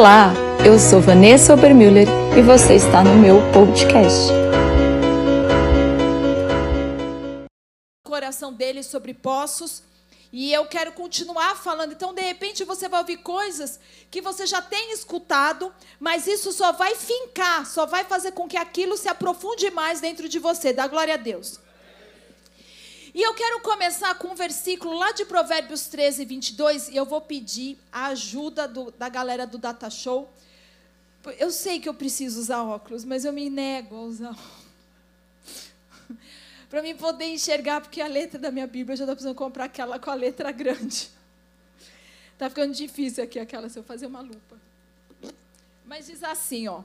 Olá, eu sou Vanessa Obermüller e você está no meu podcast. coração dele sobre poços. E eu quero continuar falando. Então, de repente, você vai ouvir coisas que você já tem escutado, mas isso só vai fincar, só vai fazer com que aquilo se aprofunde mais dentro de você. Dá glória a Deus. E eu quero começar com um versículo lá de Provérbios 13, 22, e eu vou pedir a ajuda do, da galera do Data Show. Eu sei que eu preciso usar óculos, mas eu me nego a usar. Para mim poder enxergar, porque a letra da minha Bíblia eu já estou precisando comprar aquela com a letra grande. Está ficando difícil aqui aquela, se eu fazer uma lupa. Mas diz assim, ó.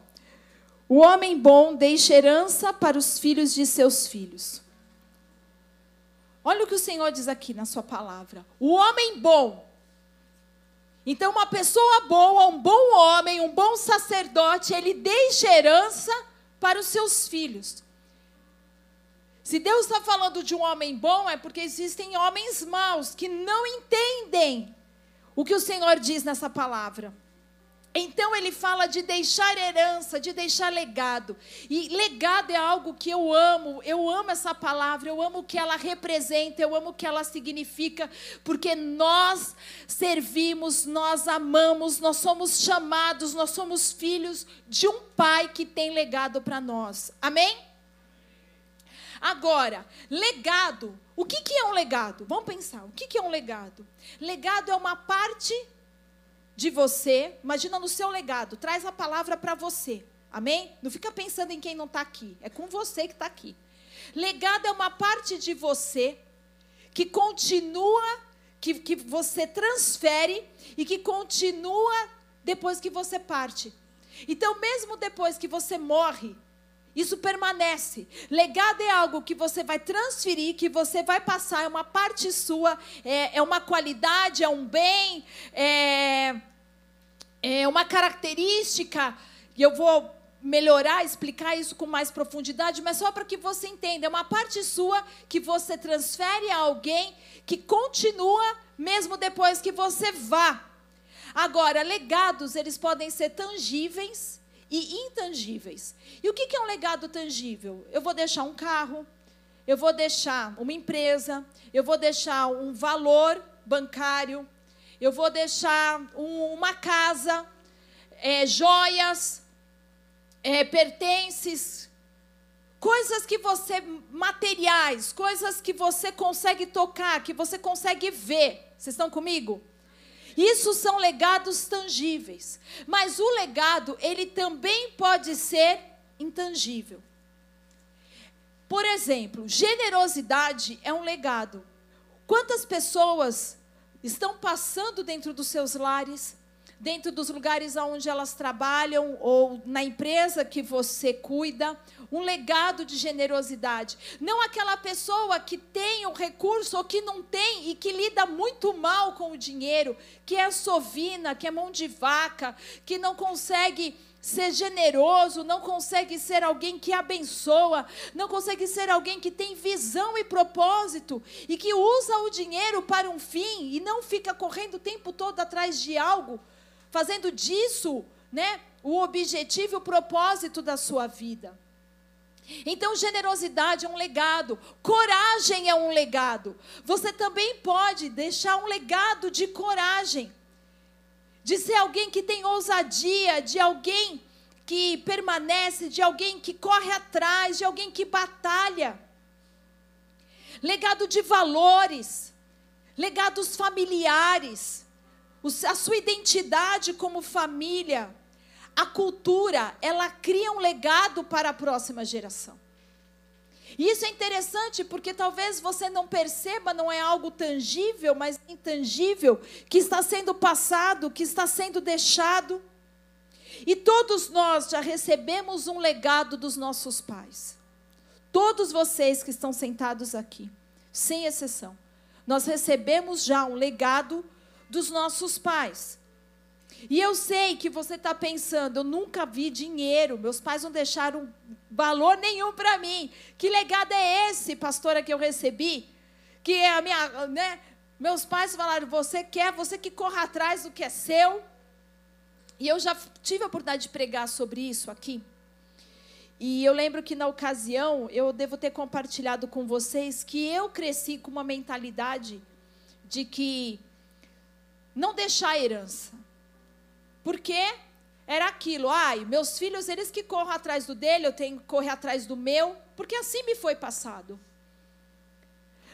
O homem bom deixa herança para os filhos de seus filhos. Olha o que o Senhor diz aqui na sua palavra. O homem bom. Então, uma pessoa boa, um bom homem, um bom sacerdote, ele deixa herança para os seus filhos. Se Deus está falando de um homem bom, é porque existem homens maus que não entendem o que o Senhor diz nessa palavra. Então ele fala de deixar herança, de deixar legado. E legado é algo que eu amo, eu amo essa palavra, eu amo o que ela representa, eu amo o que ela significa, porque nós servimos, nós amamos, nós somos chamados, nós somos filhos de um pai que tem legado para nós. Amém? Agora, legado. O que, que é um legado? Vamos pensar. O que, que é um legado? Legado é uma parte de você. Imagina no seu legado. Traz a palavra para você. Amém? Não fica pensando em quem não está aqui. É com você que está aqui. Legado é uma parte de você que continua, que, que você transfere e que continua depois que você parte. Então, mesmo depois que você morre, isso permanece. Legado é algo que você vai transferir, que você vai passar, é uma parte sua, é, é uma qualidade, é um bem, é, é uma característica. E eu vou melhorar, explicar isso com mais profundidade, mas só para que você entenda. É uma parte sua que você transfere a alguém que continua mesmo depois que você vá. Agora, legados, eles podem ser tangíveis e intangíveis. E o que é um legado tangível? Eu vou deixar um carro, eu vou deixar uma empresa, eu vou deixar um valor bancário, eu vou deixar um, uma casa, é, joias, é, pertences, coisas que você, materiais, coisas que você consegue tocar, que você consegue ver. Vocês estão comigo? Isso são legados tangíveis. Mas o legado, ele também pode ser intangível. Por exemplo, generosidade é um legado. Quantas pessoas estão passando dentro dos seus lares, dentro dos lugares onde elas trabalham ou na empresa que você cuida, um legado de generosidade. Não aquela pessoa que tem o recurso ou que não tem e que lida muito mal com o dinheiro, que é sovina, que é mão de vaca, que não consegue ser generoso, não consegue ser alguém que abençoa, não consegue ser alguém que tem visão e propósito e que usa o dinheiro para um fim e não fica correndo o tempo todo atrás de algo, fazendo disso, né, o objetivo e o propósito da sua vida. Então, generosidade é um legado, coragem é um legado. Você também pode deixar um legado de coragem, de ser alguém que tem ousadia, de alguém que permanece, de alguém que corre atrás, de alguém que batalha. Legado de valores, legados familiares, a sua identidade como família a cultura, ela cria um legado para a próxima geração. E isso é interessante porque talvez você não perceba, não é algo tangível, mas intangível, que está sendo passado, que está sendo deixado. E todos nós já recebemos um legado dos nossos pais. Todos vocês que estão sentados aqui, sem exceção, nós recebemos já um legado dos nossos pais. E eu sei que você está pensando, eu nunca vi dinheiro, meus pais não deixaram valor nenhum para mim. Que legado é esse, pastora, que eu recebi? Que é a minha, né? Meus pais falaram, você quer, você que corra atrás do que é seu. E eu já tive a oportunidade de pregar sobre isso aqui. E eu lembro que na ocasião eu devo ter compartilhado com vocês que eu cresci com uma mentalidade de que não deixar a herança. Porque era aquilo, ai, meus filhos, eles que corram atrás do dele, eu tenho que correr atrás do meu, porque assim me foi passado.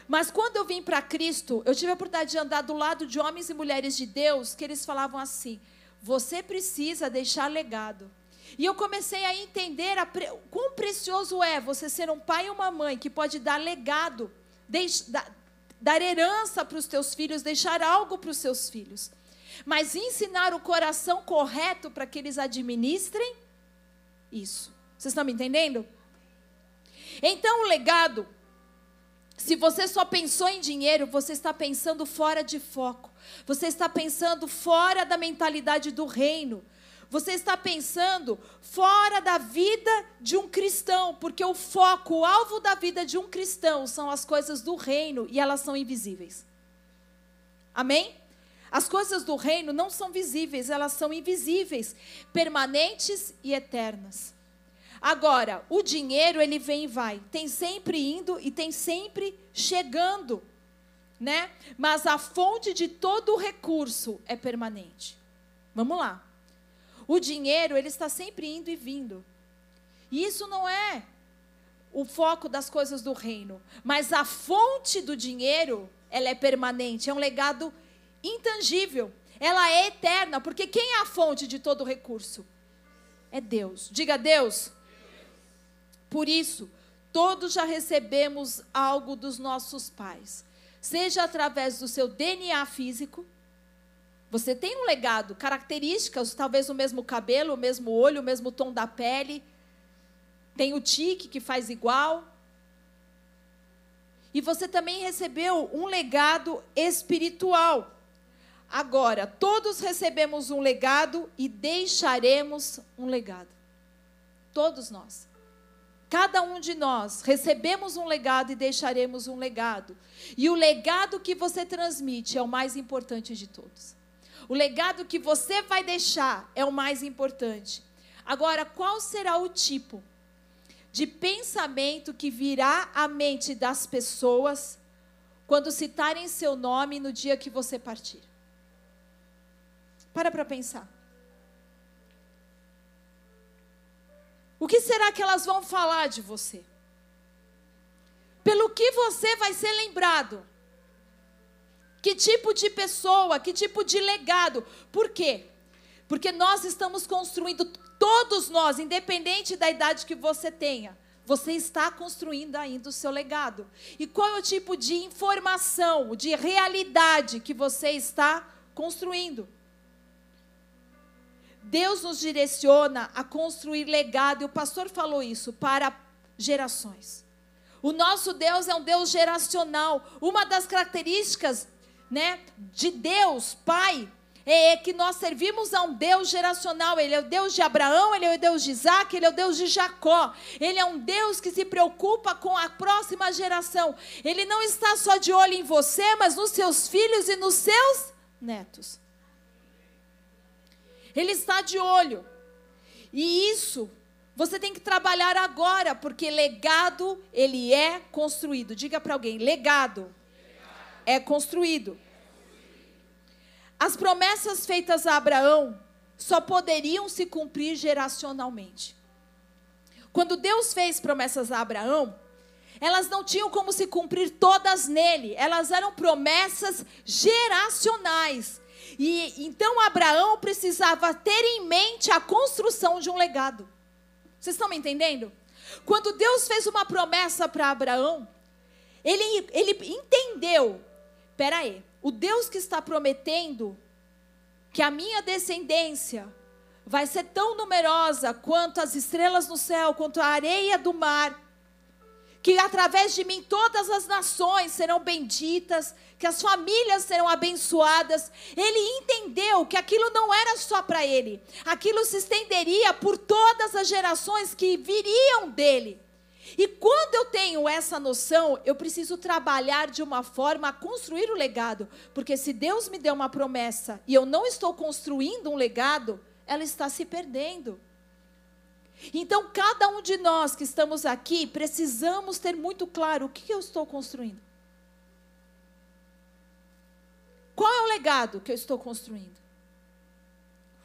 Mas quando eu vim para Cristo, eu tive a oportunidade de andar do lado de homens e mulheres de Deus que eles falavam assim: você precisa deixar legado. E eu comecei a entender a pre... quão precioso é você ser um pai e uma mãe que pode dar legado, deix... dar herança para os teus filhos, deixar algo para os seus filhos. Mas ensinar o coração correto para que eles administrem isso. Vocês estão me entendendo? Então, o legado se você só pensou em dinheiro, você está pensando fora de foco. Você está pensando fora da mentalidade do reino. Você está pensando fora da vida de um cristão, porque o foco, o alvo da vida de um cristão são as coisas do reino e elas são invisíveis. Amém? As coisas do reino não são visíveis, elas são invisíveis, permanentes e eternas. Agora, o dinheiro ele vem e vai, tem sempre indo e tem sempre chegando, né? Mas a fonte de todo o recurso é permanente. Vamos lá. O dinheiro ele está sempre indo e vindo. E isso não é o foco das coisas do reino, mas a fonte do dinheiro, ela é permanente, é um legado intangível. Ela é eterna, porque quem é a fonte de todo recurso? É Deus. Diga Deus. Por isso, todos já recebemos algo dos nossos pais, seja através do seu DNA físico. Você tem um legado, características, talvez o mesmo cabelo, o mesmo olho, o mesmo tom da pele. Tem o tique que faz igual. E você também recebeu um legado espiritual. Agora, todos recebemos um legado e deixaremos um legado. Todos nós. Cada um de nós recebemos um legado e deixaremos um legado. E o legado que você transmite é o mais importante de todos. O legado que você vai deixar é o mais importante. Agora, qual será o tipo de pensamento que virá à mente das pessoas quando citarem seu nome no dia que você partir? Para para pensar. O que será que elas vão falar de você? Pelo que você vai ser lembrado? Que tipo de pessoa, que tipo de legado? Por quê? Porque nós estamos construindo, todos nós, independente da idade que você tenha, você está construindo ainda o seu legado. E qual é o tipo de informação, de realidade que você está construindo? Deus nos direciona a construir legado, e o pastor falou isso, para gerações. O nosso Deus é um Deus geracional. Uma das características né, de Deus, Pai, é que nós servimos a um Deus geracional. Ele é o Deus de Abraão, ele é o Deus de Isaac, ele é o Deus de Jacó. Ele é um Deus que se preocupa com a próxima geração. Ele não está só de olho em você, mas nos seus filhos e nos seus netos. Ele está de olho. E isso você tem que trabalhar agora, porque legado ele é construído. Diga para alguém, legado, legado é construído. As promessas feitas a Abraão só poderiam se cumprir geracionalmente. Quando Deus fez promessas a Abraão, elas não tinham como se cumprir todas nele, elas eram promessas geracionais. E então Abraão precisava ter em mente a construção de um legado. Vocês estão me entendendo? Quando Deus fez uma promessa para Abraão, ele, ele entendeu: peraí, o Deus que está prometendo que a minha descendência vai ser tão numerosa quanto as estrelas no céu, quanto a areia do mar, que através de mim todas as nações serão benditas, que as famílias serão abençoadas. Ele entendeu que aquilo não era só para ele, aquilo se estenderia por todas as gerações que viriam dele. E quando eu tenho essa noção, eu preciso trabalhar de uma forma a construir o legado, porque se Deus me deu uma promessa e eu não estou construindo um legado, ela está se perdendo. Então, cada um de nós que estamos aqui, precisamos ter muito claro o que eu estou construindo. Qual é o legado que eu estou construindo?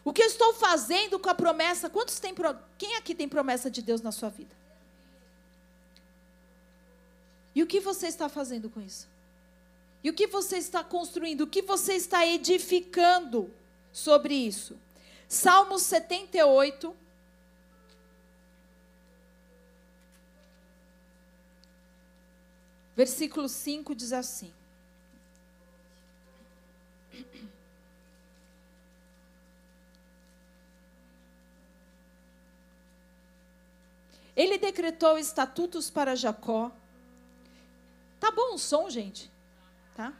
O que eu estou fazendo com a promessa? Quantos tem quem aqui tem promessa de Deus na sua vida? E o que você está fazendo com isso? E o que você está construindo? O que você está edificando sobre isso? Salmos 78 Versículo 5 diz assim: Ele decretou estatutos para Jacó. Tá bom o som, gente? Tá?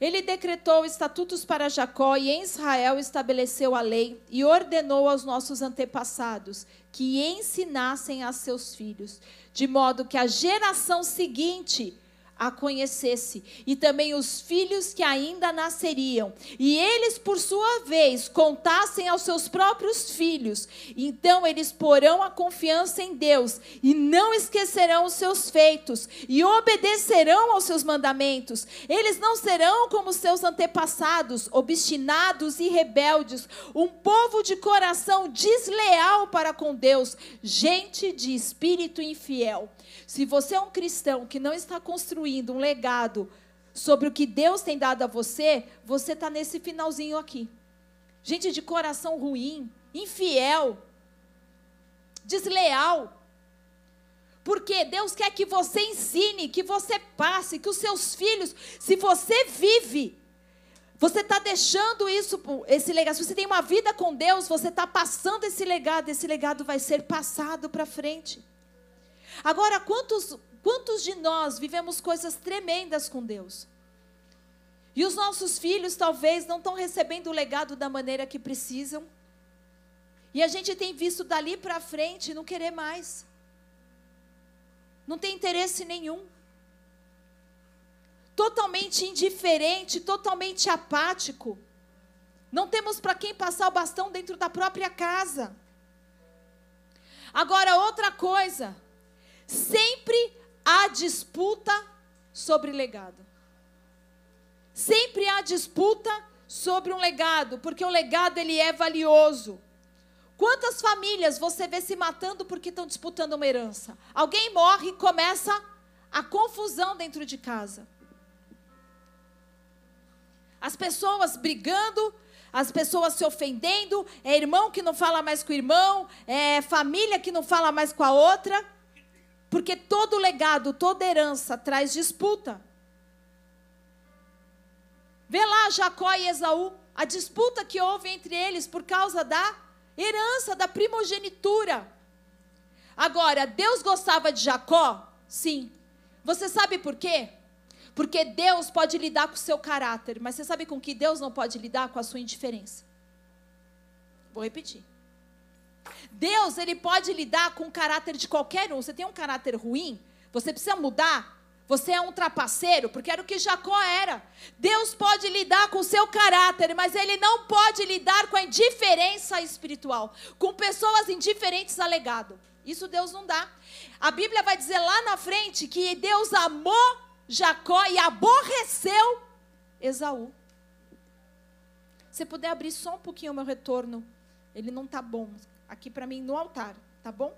Ele decretou estatutos para Jacó e em Israel estabeleceu a lei e ordenou aos nossos antepassados que ensinassem a seus filhos, de modo que a geração seguinte a conhecesse, e também os filhos que ainda nasceriam, e eles, por sua vez, contassem aos seus próprios filhos, então eles porão a confiança em Deus, e não esquecerão os seus feitos, e obedecerão aos seus mandamentos. Eles não serão como seus antepassados, obstinados e rebeldes, um povo de coração desleal para com Deus, gente de espírito infiel. Se você é um cristão que não está construindo um legado sobre o que Deus tem dado a você, você está nesse finalzinho aqui. Gente de coração ruim, infiel, desleal. Porque Deus quer que você ensine, que você passe, que os seus filhos, se você vive, você está deixando isso, esse legado. Se você tem uma vida com Deus, você está passando esse legado. Esse legado vai ser passado para frente. Agora, quantos, quantos de nós vivemos coisas tremendas com Deus? E os nossos filhos talvez não estão recebendo o legado da maneira que precisam. E a gente tem visto dali para frente não querer mais. Não tem interesse nenhum. Totalmente indiferente, totalmente apático. Não temos para quem passar o bastão dentro da própria casa. Agora, outra coisa. Sempre há disputa sobre legado. Sempre há disputa sobre um legado, porque o legado ele é valioso. Quantas famílias você vê se matando porque estão disputando uma herança? Alguém morre e começa a confusão dentro de casa. As pessoas brigando, as pessoas se ofendendo, é irmão que não fala mais com o irmão, é família que não fala mais com a outra. Porque todo legado, toda herança traz disputa. Vê lá Jacó e Esaú, a disputa que houve entre eles por causa da herança, da primogenitura. Agora, Deus gostava de Jacó? Sim. Você sabe por quê? Porque Deus pode lidar com o seu caráter, mas você sabe com que Deus não pode lidar? Com a sua indiferença. Vou repetir. Deus, ele pode lidar com o caráter de qualquer um. Você tem um caráter ruim, você precisa mudar. Você é um trapaceiro, porque era o que Jacó era. Deus pode lidar com o seu caráter, mas ele não pode lidar com a indiferença espiritual, com pessoas indiferentes a legado. Isso Deus não dá. A Bíblia vai dizer lá na frente que Deus amou Jacó e aborreceu Esaú. Se puder abrir só um pouquinho o meu retorno, ele não está bom aqui para mim no altar, tá bom?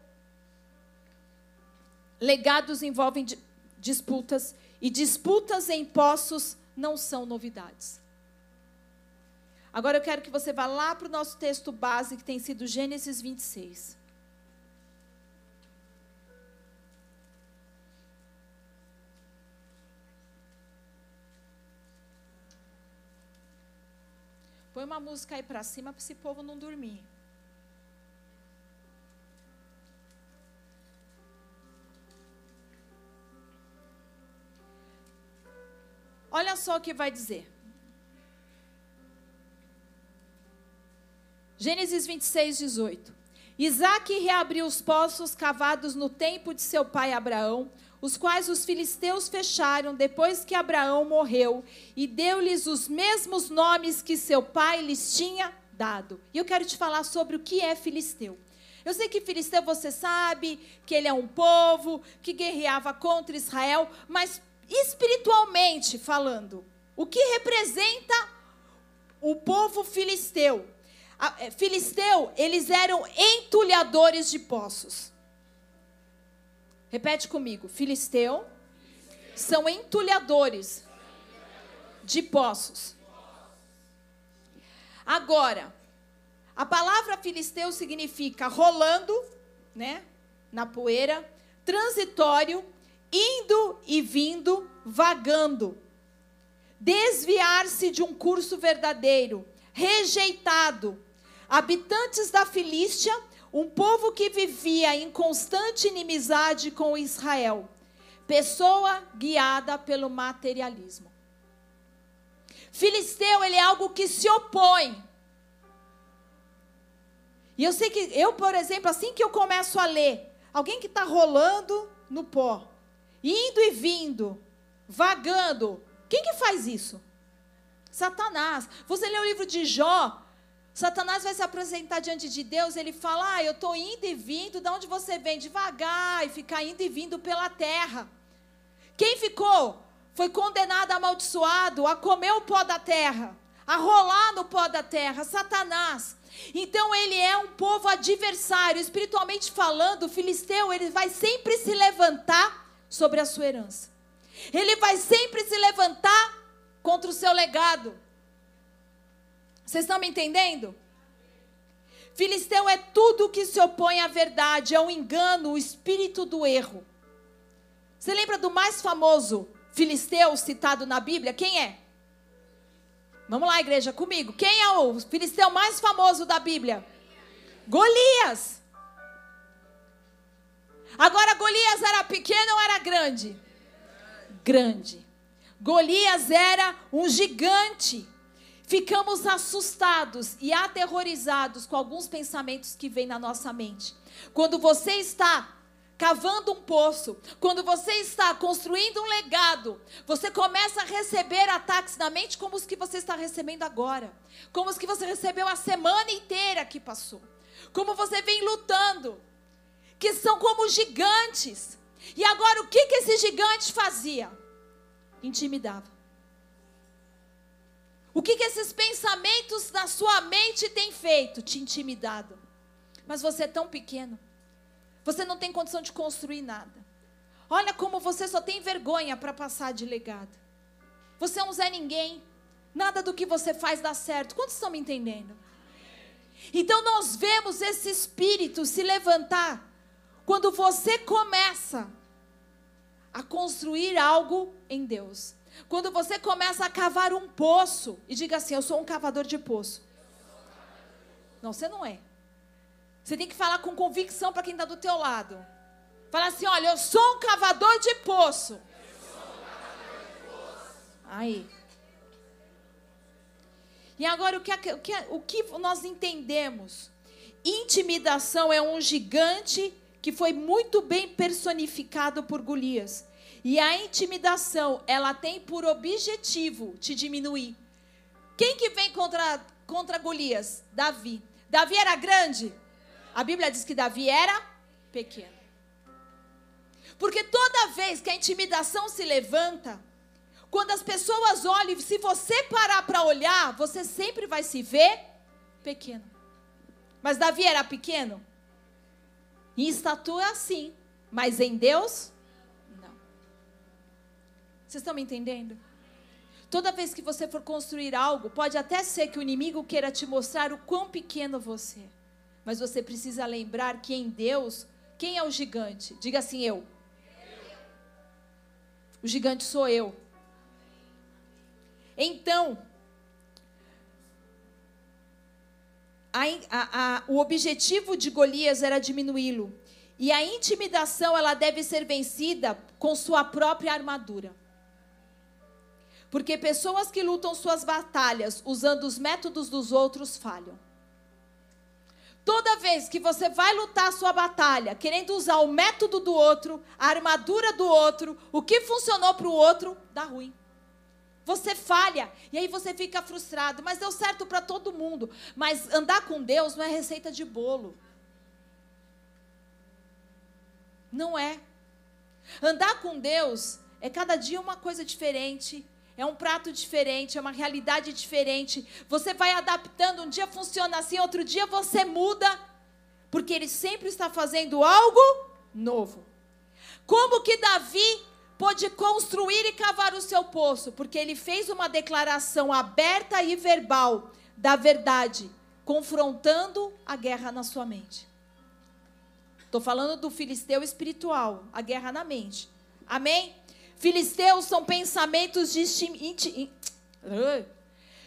Legados envolvem disputas e disputas em poços não são novidades. Agora eu quero que você vá lá para o nosso texto base, que tem sido Gênesis 26. Põe uma música aí para cima para esse povo não dormir. Olha só o que vai dizer. Gênesis 26, 18. Isaac reabriu os poços cavados no tempo de seu pai Abraão, os quais os filisteus fecharam depois que Abraão morreu, e deu-lhes os mesmos nomes que seu pai lhes tinha dado. E eu quero te falar sobre o que é filisteu. Eu sei que filisteu você sabe, que ele é um povo que guerreava contra Israel, mas espiritualmente falando, o que representa o povo filisteu? É, filisteu, eles eram entulhadores de poços. Repete comigo. Filisteu são entulhadores de poços. Agora, a palavra filisteu significa rolando, né, na poeira, transitório, indo e vindo, vagando. Desviar-se de um curso verdadeiro, rejeitado. Habitantes da Filístia, um povo que vivia em constante inimizade com Israel. Pessoa guiada pelo materialismo. Filisteu, ele é algo que se opõe. E eu sei que eu, por exemplo, assim que eu começo a ler, alguém que está rolando no pó, indo e vindo, vagando, quem que faz isso? Satanás. Você lê o livro de Jó, Satanás vai se apresentar diante de Deus, ele fala: Ah, eu estou indo e vindo, de onde você vem? Devagar, e ficar indo e vindo pela terra. Quem ficou? Foi condenado, amaldiçoado, a comer o pó da terra, a rolar no pó da terra, Satanás. Então ele é um povo adversário, espiritualmente falando, o filisteu, ele vai sempre se levantar sobre a sua herança. Ele vai sempre se levantar contra o seu legado. Vocês estão me entendendo? Filisteu é tudo que se opõe à verdade, é o um engano, o espírito do erro. Você lembra do mais famoso filisteu citado na Bíblia? Quem é? Vamos lá, igreja, comigo. Quem é o filisteu mais famoso da Bíblia? Golias. Agora, Golias era pequeno ou era grande? Grande. Golias era um gigante. Ficamos assustados e aterrorizados com alguns pensamentos que vêm na nossa mente. Quando você está cavando um poço, quando você está construindo um legado, você começa a receber ataques na mente como os que você está recebendo agora, como os que você recebeu a semana inteira que passou, como você vem lutando, que são como gigantes. E agora o que, que esse gigante fazia? Intimidava. O que, que esses pensamentos na sua mente têm feito? Te intimidado. Mas você é tão pequeno. Você não tem condição de construir nada. Olha como você só tem vergonha para passar de legado. Você é um Zé Ninguém. Nada do que você faz dá certo. Quantos estão me entendendo? Então nós vemos esse espírito se levantar quando você começa a construir algo em Deus. Quando você começa a cavar um poço e diga assim: Eu sou um cavador de poço. Não, você não é. Você tem que falar com convicção para quem está do teu lado. Fala assim: olha, eu sou um cavador de poço. Aí. E agora o que, o, que, o que nós entendemos? Intimidação é um gigante que foi muito bem personificado por Golias. E a intimidação, ela tem por objetivo te diminuir. Quem que vem contra, contra Golias? Davi. Davi era grande? A Bíblia diz que Davi era pequeno. Porque toda vez que a intimidação se levanta, quando as pessoas olham, se você parar para olhar, você sempre vai se ver pequeno. Mas Davi era pequeno? Em estatura, sim. Mas em Deus, não. Vocês estão me entendendo? Toda vez que você for construir algo, pode até ser que o inimigo queira te mostrar o quão pequeno você é. Mas você precisa lembrar que em Deus, quem é o gigante? Diga assim: eu. O gigante sou eu. Então, a, a, o objetivo de Golias era diminuí-lo. E a intimidação ela deve ser vencida com sua própria armadura. Porque pessoas que lutam suas batalhas usando os métodos dos outros falham. Toda vez que você vai lutar sua batalha, querendo usar o método do outro, a armadura do outro, o que funcionou para o outro, dá ruim. Você falha e aí você fica frustrado, mas deu certo para todo mundo. Mas andar com Deus não é receita de bolo. Não é. Andar com Deus é cada dia uma coisa diferente, é um prato diferente, é uma realidade diferente. Você vai adaptando, um dia funciona assim, outro dia você muda, porque ele sempre está fazendo algo novo. Como que Davi pôde construir e cavar o seu poço, porque ele fez uma declaração aberta e verbal da verdade, confrontando a guerra na sua mente. Estou falando do filisteu espiritual, a guerra na mente. Amém? Filisteus são pensamentos de.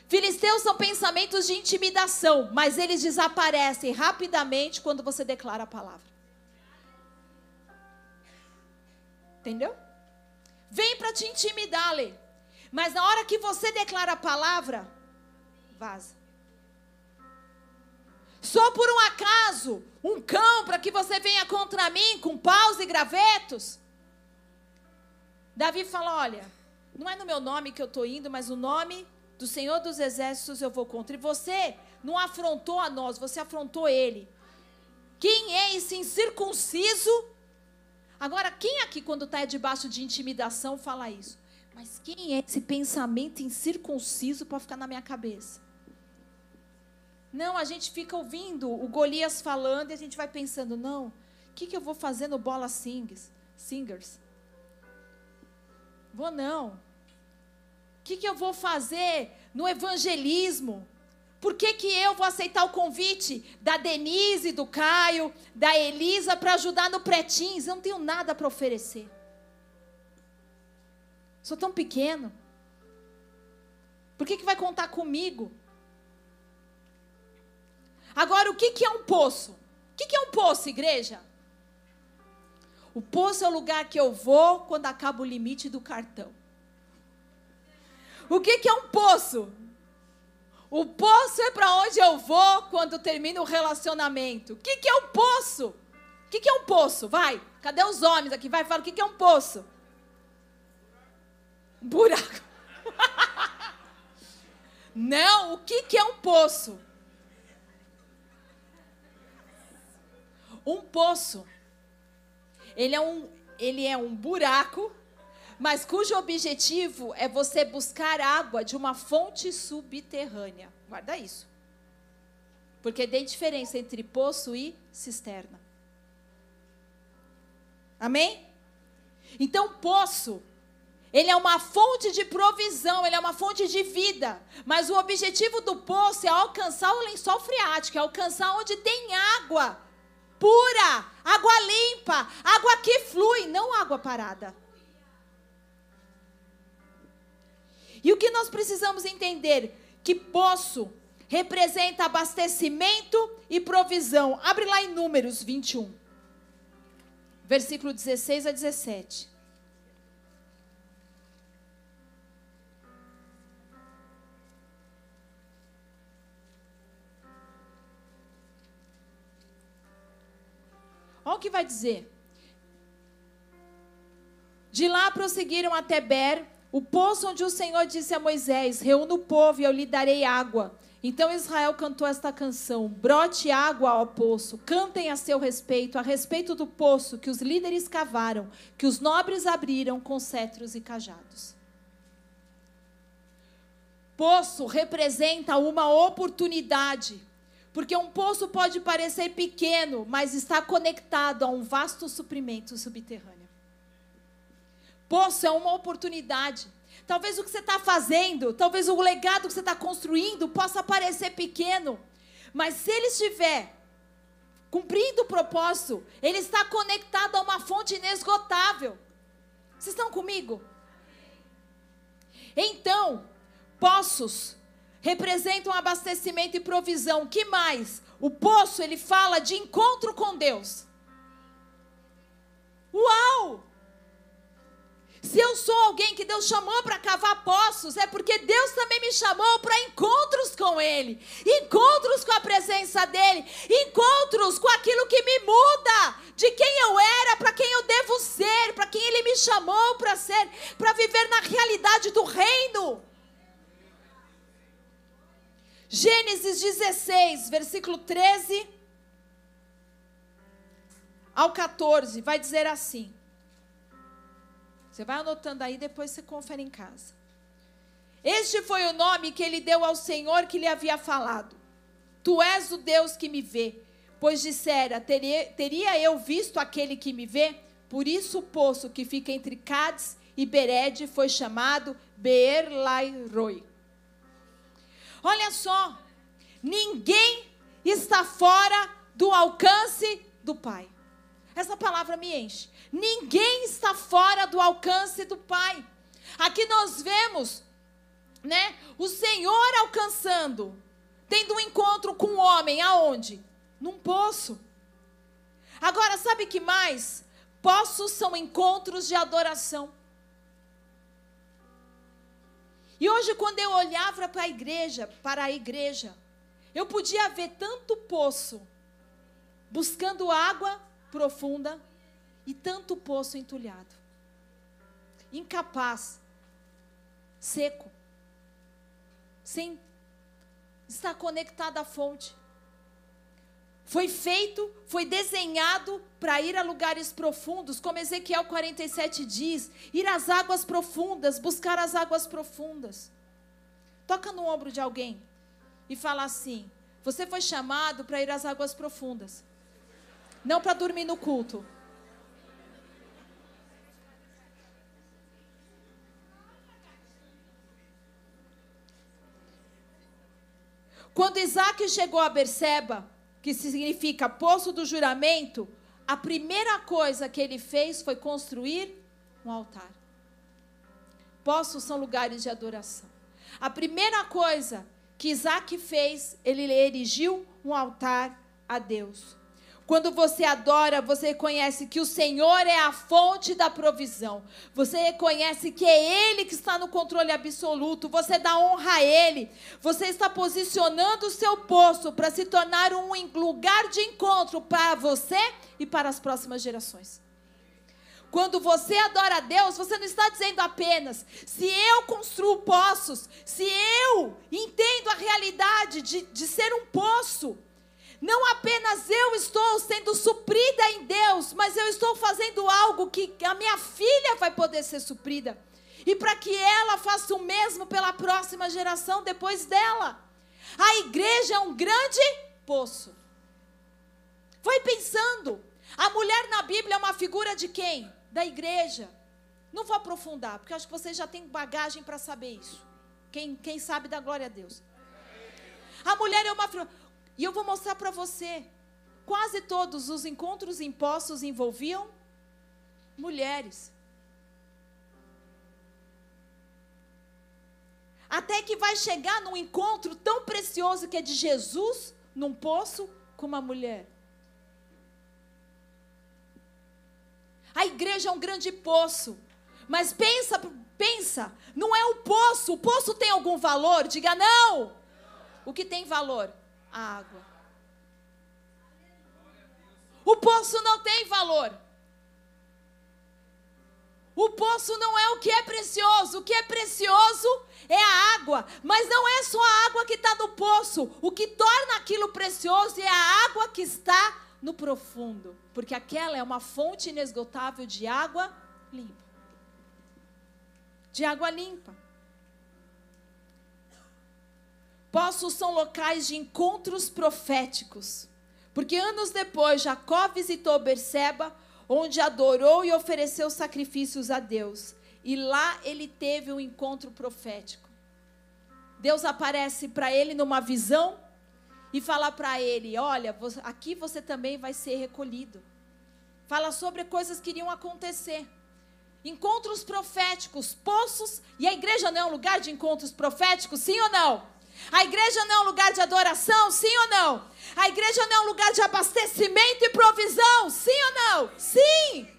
Filisteus são pensamentos de intimidação, mas eles desaparecem rapidamente quando você declara a palavra. Entendeu? Vem para te intimidar, Lê. Mas na hora que você declara a palavra, vaza. Só por um acaso, um cão para que você venha contra mim com paus e gravetos. Davi fala: Olha, não é no meu nome que eu estou indo, mas o nome do Senhor dos Exércitos eu vou contra. E você não afrontou a nós, você afrontou ele. Quem é esse incircunciso Agora, quem aqui, quando está debaixo de intimidação, fala isso? Mas quem é esse pensamento incircunciso para ficar na minha cabeça? Não, a gente fica ouvindo o Golias falando e a gente vai pensando, não, o que, que eu vou fazer no Bola Singers? Singers? Vou não. O que, que eu vou fazer no evangelismo? Por que, que eu vou aceitar o convite da Denise, do Caio, da Elisa para ajudar no Pretins? Eu não tenho nada para oferecer. Sou tão pequeno. Por que, que vai contar comigo? Agora, o que, que é um poço? O que, que é um poço, igreja? O poço é o lugar que eu vou quando acaba o limite do cartão. O que, que é um poço? O poço é para onde eu vou quando termina o relacionamento. O que, que é um poço? O que, que é um poço? Vai. Cadê os homens aqui? Vai, fala o que, que é um poço. Buraco. Não, o que, que é um poço? Um poço. Ele é um, ele é um buraco mas cujo objetivo é você buscar água de uma fonte subterrânea. Guarda isso. Porque tem diferença entre poço e cisterna. Amém? Então, poço, ele é uma fonte de provisão, ele é uma fonte de vida. Mas o objetivo do poço é alcançar o lençol freático, é alcançar onde tem água pura, água limpa, água que flui, não água parada. E o que nós precisamos entender? Que poço representa abastecimento e provisão. Abre lá em Números 21, versículo 16 a 17. Olha o que vai dizer. De lá prosseguiram até Ber, o poço onde o Senhor disse a Moisés: Reúna o povo e eu lhe darei água. Então Israel cantou esta canção: Brote água ao poço, cantem a seu respeito, a respeito do poço que os líderes cavaram, que os nobres abriram com cetros e cajados. Poço representa uma oportunidade, porque um poço pode parecer pequeno, mas está conectado a um vasto suprimento subterrâneo. Poço é uma oportunidade. Talvez o que você está fazendo, talvez o legado que você está construindo possa parecer pequeno, mas se ele estiver cumprindo o propósito, ele está conectado a uma fonte inesgotável. Vocês estão comigo? Então, poços representam abastecimento e provisão. Que mais? O poço, ele fala de encontro com Deus. Uau! Se eu sou alguém que Deus chamou para cavar poços, é porque Deus também me chamou para encontros com Ele, encontros com a presença dEle, encontros com aquilo que me muda de quem eu era, para quem eu devo ser, para quem Ele me chamou para ser, para viver na realidade do reino. Gênesis 16, versículo 13 ao 14, vai dizer assim. Você vai anotando aí, depois você confere em casa. Este foi o nome que ele deu ao Senhor que lhe havia falado. Tu és o Deus que me vê. Pois dissera: teria, eu visto aquele que me vê? Por isso o poço que fica entre Cádiz e Bered foi chamado Beer Lairoi. Olha só, ninguém está fora do alcance do Pai. Essa palavra me enche. Ninguém está fora do alcance do Pai. Aqui nós vemos, né, o Senhor alcançando, tendo um encontro com o homem aonde? Num poço. Agora, sabe que mais? Poços são encontros de adoração. E hoje, quando eu olhava para a igreja, para a igreja, eu podia ver tanto poço buscando água profunda e tanto poço entulhado. Incapaz, seco, sem estar conectado à fonte. Foi feito, foi desenhado para ir a lugares profundos, como Ezequiel 47 diz: ir às águas profundas, buscar as águas profundas. Toca no ombro de alguém e fala assim: você foi chamado para ir às águas profundas, não para dormir no culto. Quando Isaac chegou a Berseba, que significa poço do juramento, a primeira coisa que ele fez foi construir um altar. Poços são lugares de adoração. A primeira coisa que Isaac fez, ele erigiu um altar a Deus. Quando você adora, você reconhece que o Senhor é a fonte da provisão. Você reconhece que é Ele que está no controle absoluto. Você dá honra a Ele. Você está posicionando o seu poço para se tornar um lugar de encontro para você e para as próximas gerações. Quando você adora a Deus, você não está dizendo apenas, se eu construo poços, se eu entendo a realidade de, de ser um poço, não apenas eu estou sendo suprida em Deus, mas eu estou fazendo algo que a minha filha vai poder ser suprida. E para que ela faça o mesmo pela próxima geração depois dela. A igreja é um grande poço. Vai pensando. A mulher na Bíblia é uma figura de quem? Da igreja. Não vou aprofundar, porque acho que vocês já têm bagagem para saber isso. Quem, quem sabe da glória a Deus. A mulher é uma figura. E eu vou mostrar para você. Quase todos os encontros impostos envolviam mulheres. Até que vai chegar num encontro tão precioso que é de Jesus num poço com uma mulher. A igreja é um grande poço. Mas pensa, pensa, não é o poço. O poço tem algum valor? Diga não. O que tem valor? A água. O poço não tem valor. O poço não é o que é precioso. O que é precioso é a água. Mas não é só a água que está no poço. O que torna aquilo precioso é a água que está no profundo. Porque aquela é uma fonte inesgotável de água limpa. De água limpa. Poços são locais de encontros proféticos. Porque anos depois, Jacó visitou Berseba, onde adorou e ofereceu sacrifícios a Deus. E lá ele teve um encontro profético. Deus aparece para ele numa visão e fala para ele: Olha, aqui você também vai ser recolhido. Fala sobre coisas que iriam acontecer. Encontros proféticos, poços, e a igreja não é um lugar de encontros proféticos, sim ou não? A igreja não é um lugar de adoração, sim ou não? A igreja não é um lugar de abastecimento e provisão, sim ou não? Sim!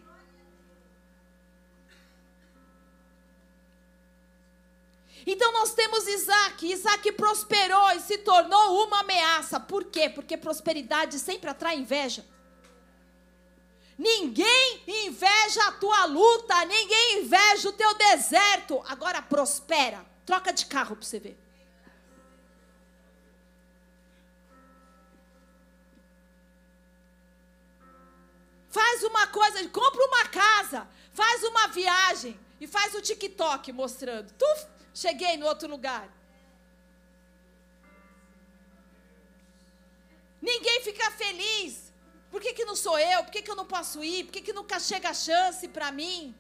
Então nós temos Isaac. Isaac prosperou e se tornou uma ameaça. Por quê? Porque prosperidade sempre atrai inveja. Ninguém inveja a tua luta, ninguém inveja o teu deserto. Agora prospera. Troca de carro para você ver. Uma coisa, compra uma casa, faz uma viagem e faz o TikTok mostrando. Tu, cheguei no outro lugar. Ninguém fica feliz. Por que, que não sou eu? Por que, que eu não posso ir? Por que, que nunca chega a chance para mim?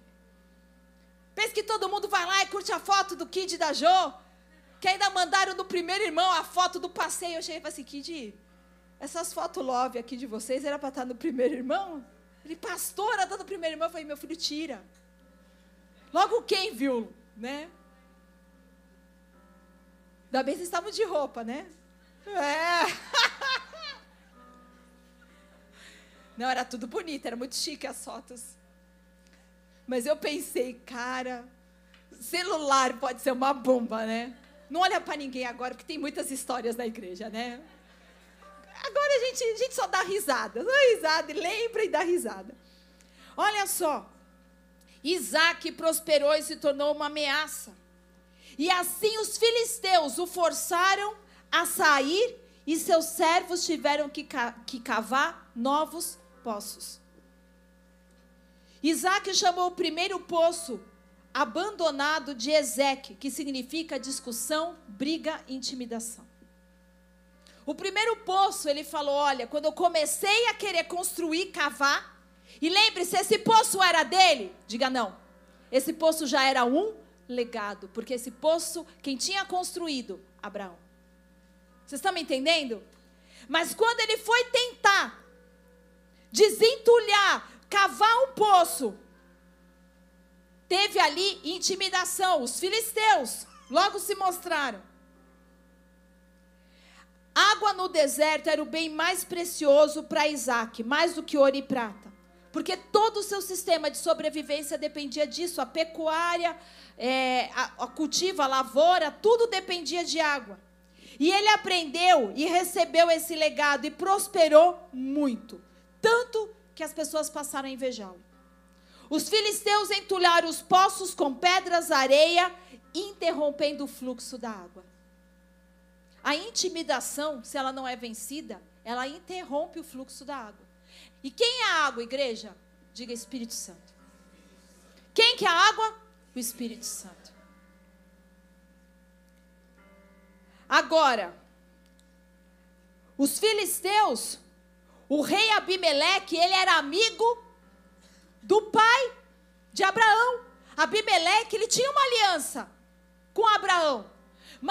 Pensa que todo mundo vai lá e curte a foto do Kid da Jo? Que ainda mandaram no primeiro irmão a foto do passeio. Eu cheguei e falei assim, Kid, essas fotos love aqui de vocês era para estar no primeiro irmão? Ele, pastora, dando no primeiro irmão. Eu falei, meu filho, tira. Logo quem viu, né? Ainda bem que vocês estavam de roupa, né? É. Não, era tudo bonito, era muito chique as fotos. Mas eu pensei, cara, celular pode ser uma bomba, né? Não olha para ninguém agora, porque tem muitas histórias na igreja, né? Agora a gente, a gente só dá risada, dá risada, e lembra e dá risada. Olha só, Isaac prosperou e se tornou uma ameaça. E assim os filisteus o forçaram a sair e seus servos tiveram que, que cavar novos poços. Isaac chamou o primeiro poço abandonado de Ezeque, que significa discussão, briga intimidação. O primeiro poço, ele falou: Olha, quando eu comecei a querer construir, cavar, e lembre-se, esse poço era dele? Diga não. Esse poço já era um legado, porque esse poço, quem tinha construído? Abraão. Vocês estão me entendendo? Mas quando ele foi tentar desentulhar, cavar um poço. Teve ali intimidação. Os filisteus logo se mostraram. Água no deserto era o bem mais precioso para Isaac, mais do que ouro e prata. Porque todo o seu sistema de sobrevivência dependia disso. A pecuária, é, a, a a lavoura, tudo dependia de água. E ele aprendeu e recebeu esse legado e prosperou muito tanto que as pessoas passaram a invejá-lo. Os filisteus entulharam os poços com pedras, areia, interrompendo o fluxo da água. A intimidação, se ela não é vencida, ela interrompe o fluxo da água. E quem é a água, igreja? Diga Espírito Santo. Quem que é a água? O Espírito Santo. Agora, os filisteus o rei Abimeleque, ele era amigo do pai de Abraão. Abimeleque, ele tinha uma aliança com Abraão.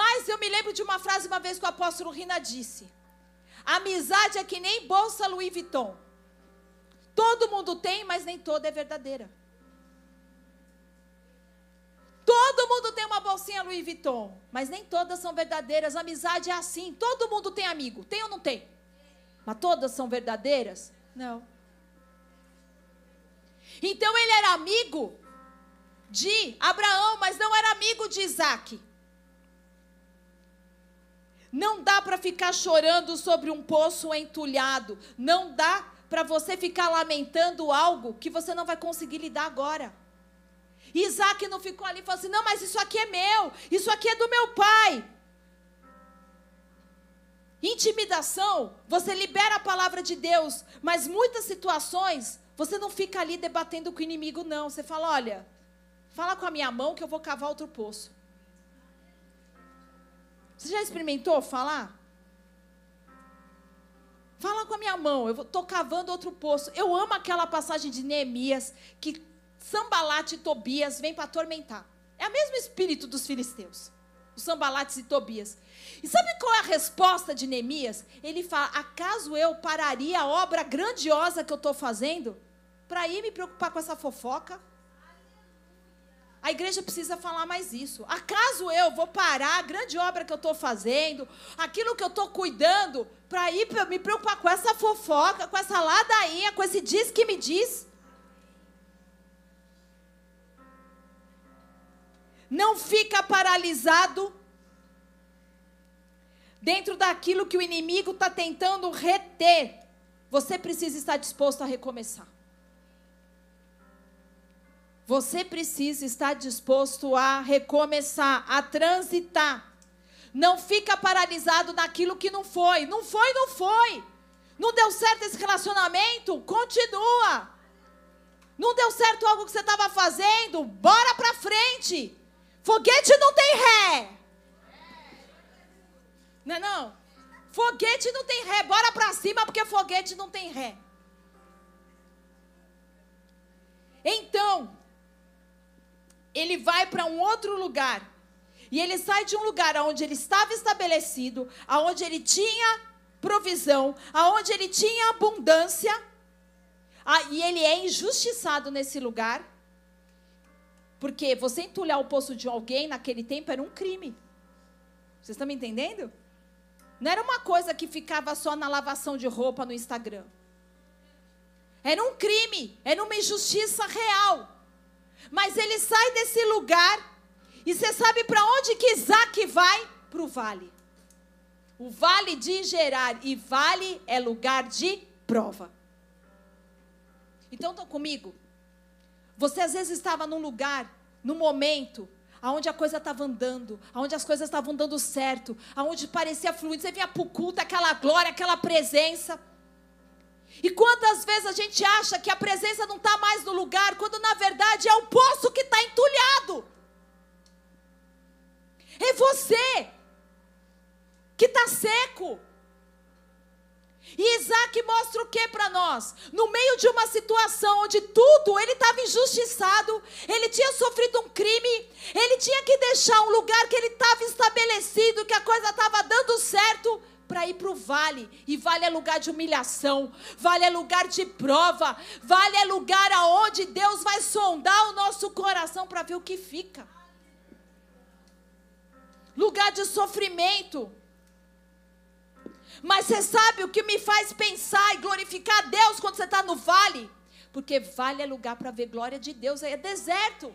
Mas eu me lembro de uma frase uma vez que o apóstolo Rina disse: Amizade é que nem bolsa Louis Vuitton. Todo mundo tem, mas nem toda é verdadeira. Todo mundo tem uma bolsinha Louis Vuitton, mas nem todas são verdadeiras. Amizade é assim. Todo mundo tem amigo. Tem ou não tem? Mas todas são verdadeiras? Não. Então ele era amigo de Abraão, mas não era amigo de Isaac. Não dá para ficar chorando sobre um poço entulhado. Não dá para você ficar lamentando algo que você não vai conseguir lidar agora. Isaac não ficou ali e falou assim: não, mas isso aqui é meu, isso aqui é do meu pai. Intimidação, você libera a palavra de Deus, mas muitas situações você não fica ali debatendo com o inimigo, não. Você fala: olha, fala com a minha mão que eu vou cavar outro poço. Você já experimentou falar? Fala com a minha mão, eu estou cavando outro poço. Eu amo aquela passagem de Neemias que Sambalate e Tobias vêm para atormentar. É o mesmo espírito dos filisteus, os Sambalates e Tobias. E sabe qual é a resposta de Neemias? Ele fala: acaso eu pararia a obra grandiosa que eu estou fazendo para ir me preocupar com essa fofoca? A igreja precisa falar mais isso. Acaso eu vou parar a grande obra que eu estou fazendo, aquilo que eu estou cuidando, para ir me preocupar com essa fofoca, com essa ladainha, com esse diz que me diz? Não fica paralisado dentro daquilo que o inimigo está tentando reter, você precisa estar disposto a recomeçar. Você precisa estar disposto a recomeçar, a transitar. Não fica paralisado naquilo que não foi. Não foi, não foi. Não deu certo esse relacionamento? Continua. Não deu certo algo que você estava fazendo? Bora para frente. Foguete não tem ré. Não é não? Foguete não tem ré. Bora para cima porque foguete não tem ré. Então, ele vai para um outro lugar. E ele sai de um lugar onde ele estava estabelecido, aonde ele tinha provisão, aonde ele tinha abundância, e ele é injustiçado nesse lugar. Porque você entulhar o poço de alguém naquele tempo era um crime. Vocês estão me entendendo? Não era uma coisa que ficava só na lavação de roupa no Instagram. Era um crime, era uma injustiça real. Mas ele sai desse lugar e você sabe para onde que Isaac vai? Para o vale. O vale de Gerar. E vale é lugar de prova. Então estão comigo? Você às vezes estava num lugar, num momento, aonde a coisa estava andando, aonde as coisas estavam dando certo, aonde parecia fluido. Você vinha para o culto, aquela glória, aquela presença. E quantas vezes a gente acha que a presença não está mais no lugar, quando na verdade é o poço que está entulhado. É você que está seco. E Isaac mostra o que para nós? No meio de uma situação onde tudo, ele estava injustiçado, ele tinha sofrido um crime, ele tinha que deixar um lugar que ele estava estabelecido, que a coisa estava dando certo, para ir para o vale. E vale é lugar de humilhação, vale é lugar de prova, vale é lugar aonde Deus vai sondar o nosso coração para ver o que fica. Lugar de sofrimento. Mas você sabe o que me faz pensar e glorificar a Deus quando você está no vale? Porque vale é lugar para ver glória de Deus, é deserto.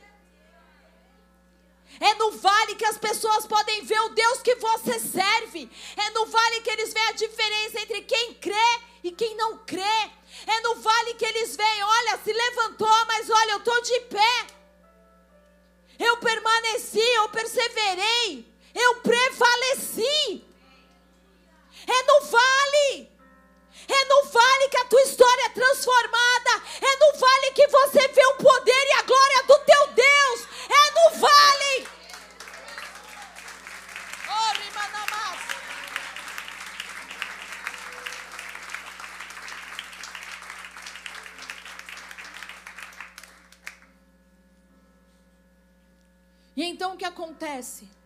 É no vale que as pessoas podem ver o Deus que você serve. É no vale que eles veem a diferença entre quem crê e quem não crê. É no vale que eles veem, olha, se levantou, mas olha, eu estou de pé. Eu permaneci, eu perseverei, eu prevaleci. É no vale. É no vale que a tua história é transformada. É no vale que você vê o poder e a glória do teu Deus. É no vale. Oh, e então o que acontece?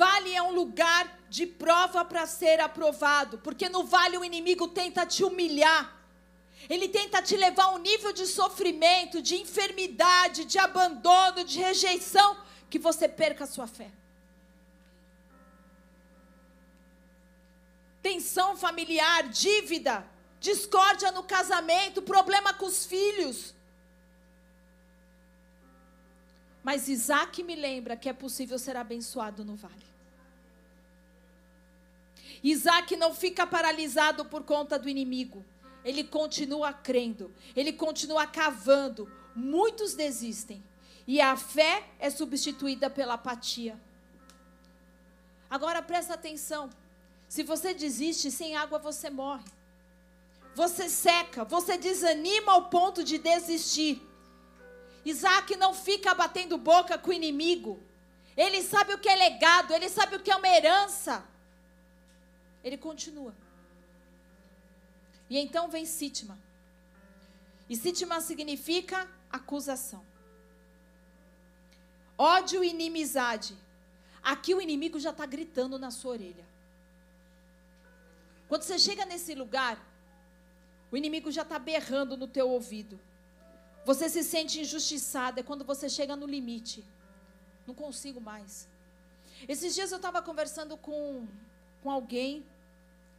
Vale é um lugar de prova para ser aprovado, porque no vale o inimigo tenta te humilhar. Ele tenta te levar a um nível de sofrimento, de enfermidade, de abandono, de rejeição, que você perca a sua fé. Tensão familiar, dívida, discórdia no casamento, problema com os filhos. Mas Isaac me lembra que é possível ser abençoado no vale. Isaac não fica paralisado por conta do inimigo. Ele continua crendo, ele continua cavando. Muitos desistem. E a fé é substituída pela apatia. Agora presta atenção. Se você desiste, sem água você morre. Você seca, você desanima ao ponto de desistir. Isaac não fica batendo boca com o inimigo. Ele sabe o que é legado, ele sabe o que é uma herança. Ele continua. E então vem Sitma. E Sitma significa acusação. Ódio e inimizade. Aqui o inimigo já está gritando na sua orelha. Quando você chega nesse lugar, o inimigo já está berrando no teu ouvido. Você se sente injustiçado, é quando você chega no limite. Não consigo mais. Esses dias eu estava conversando com, com alguém,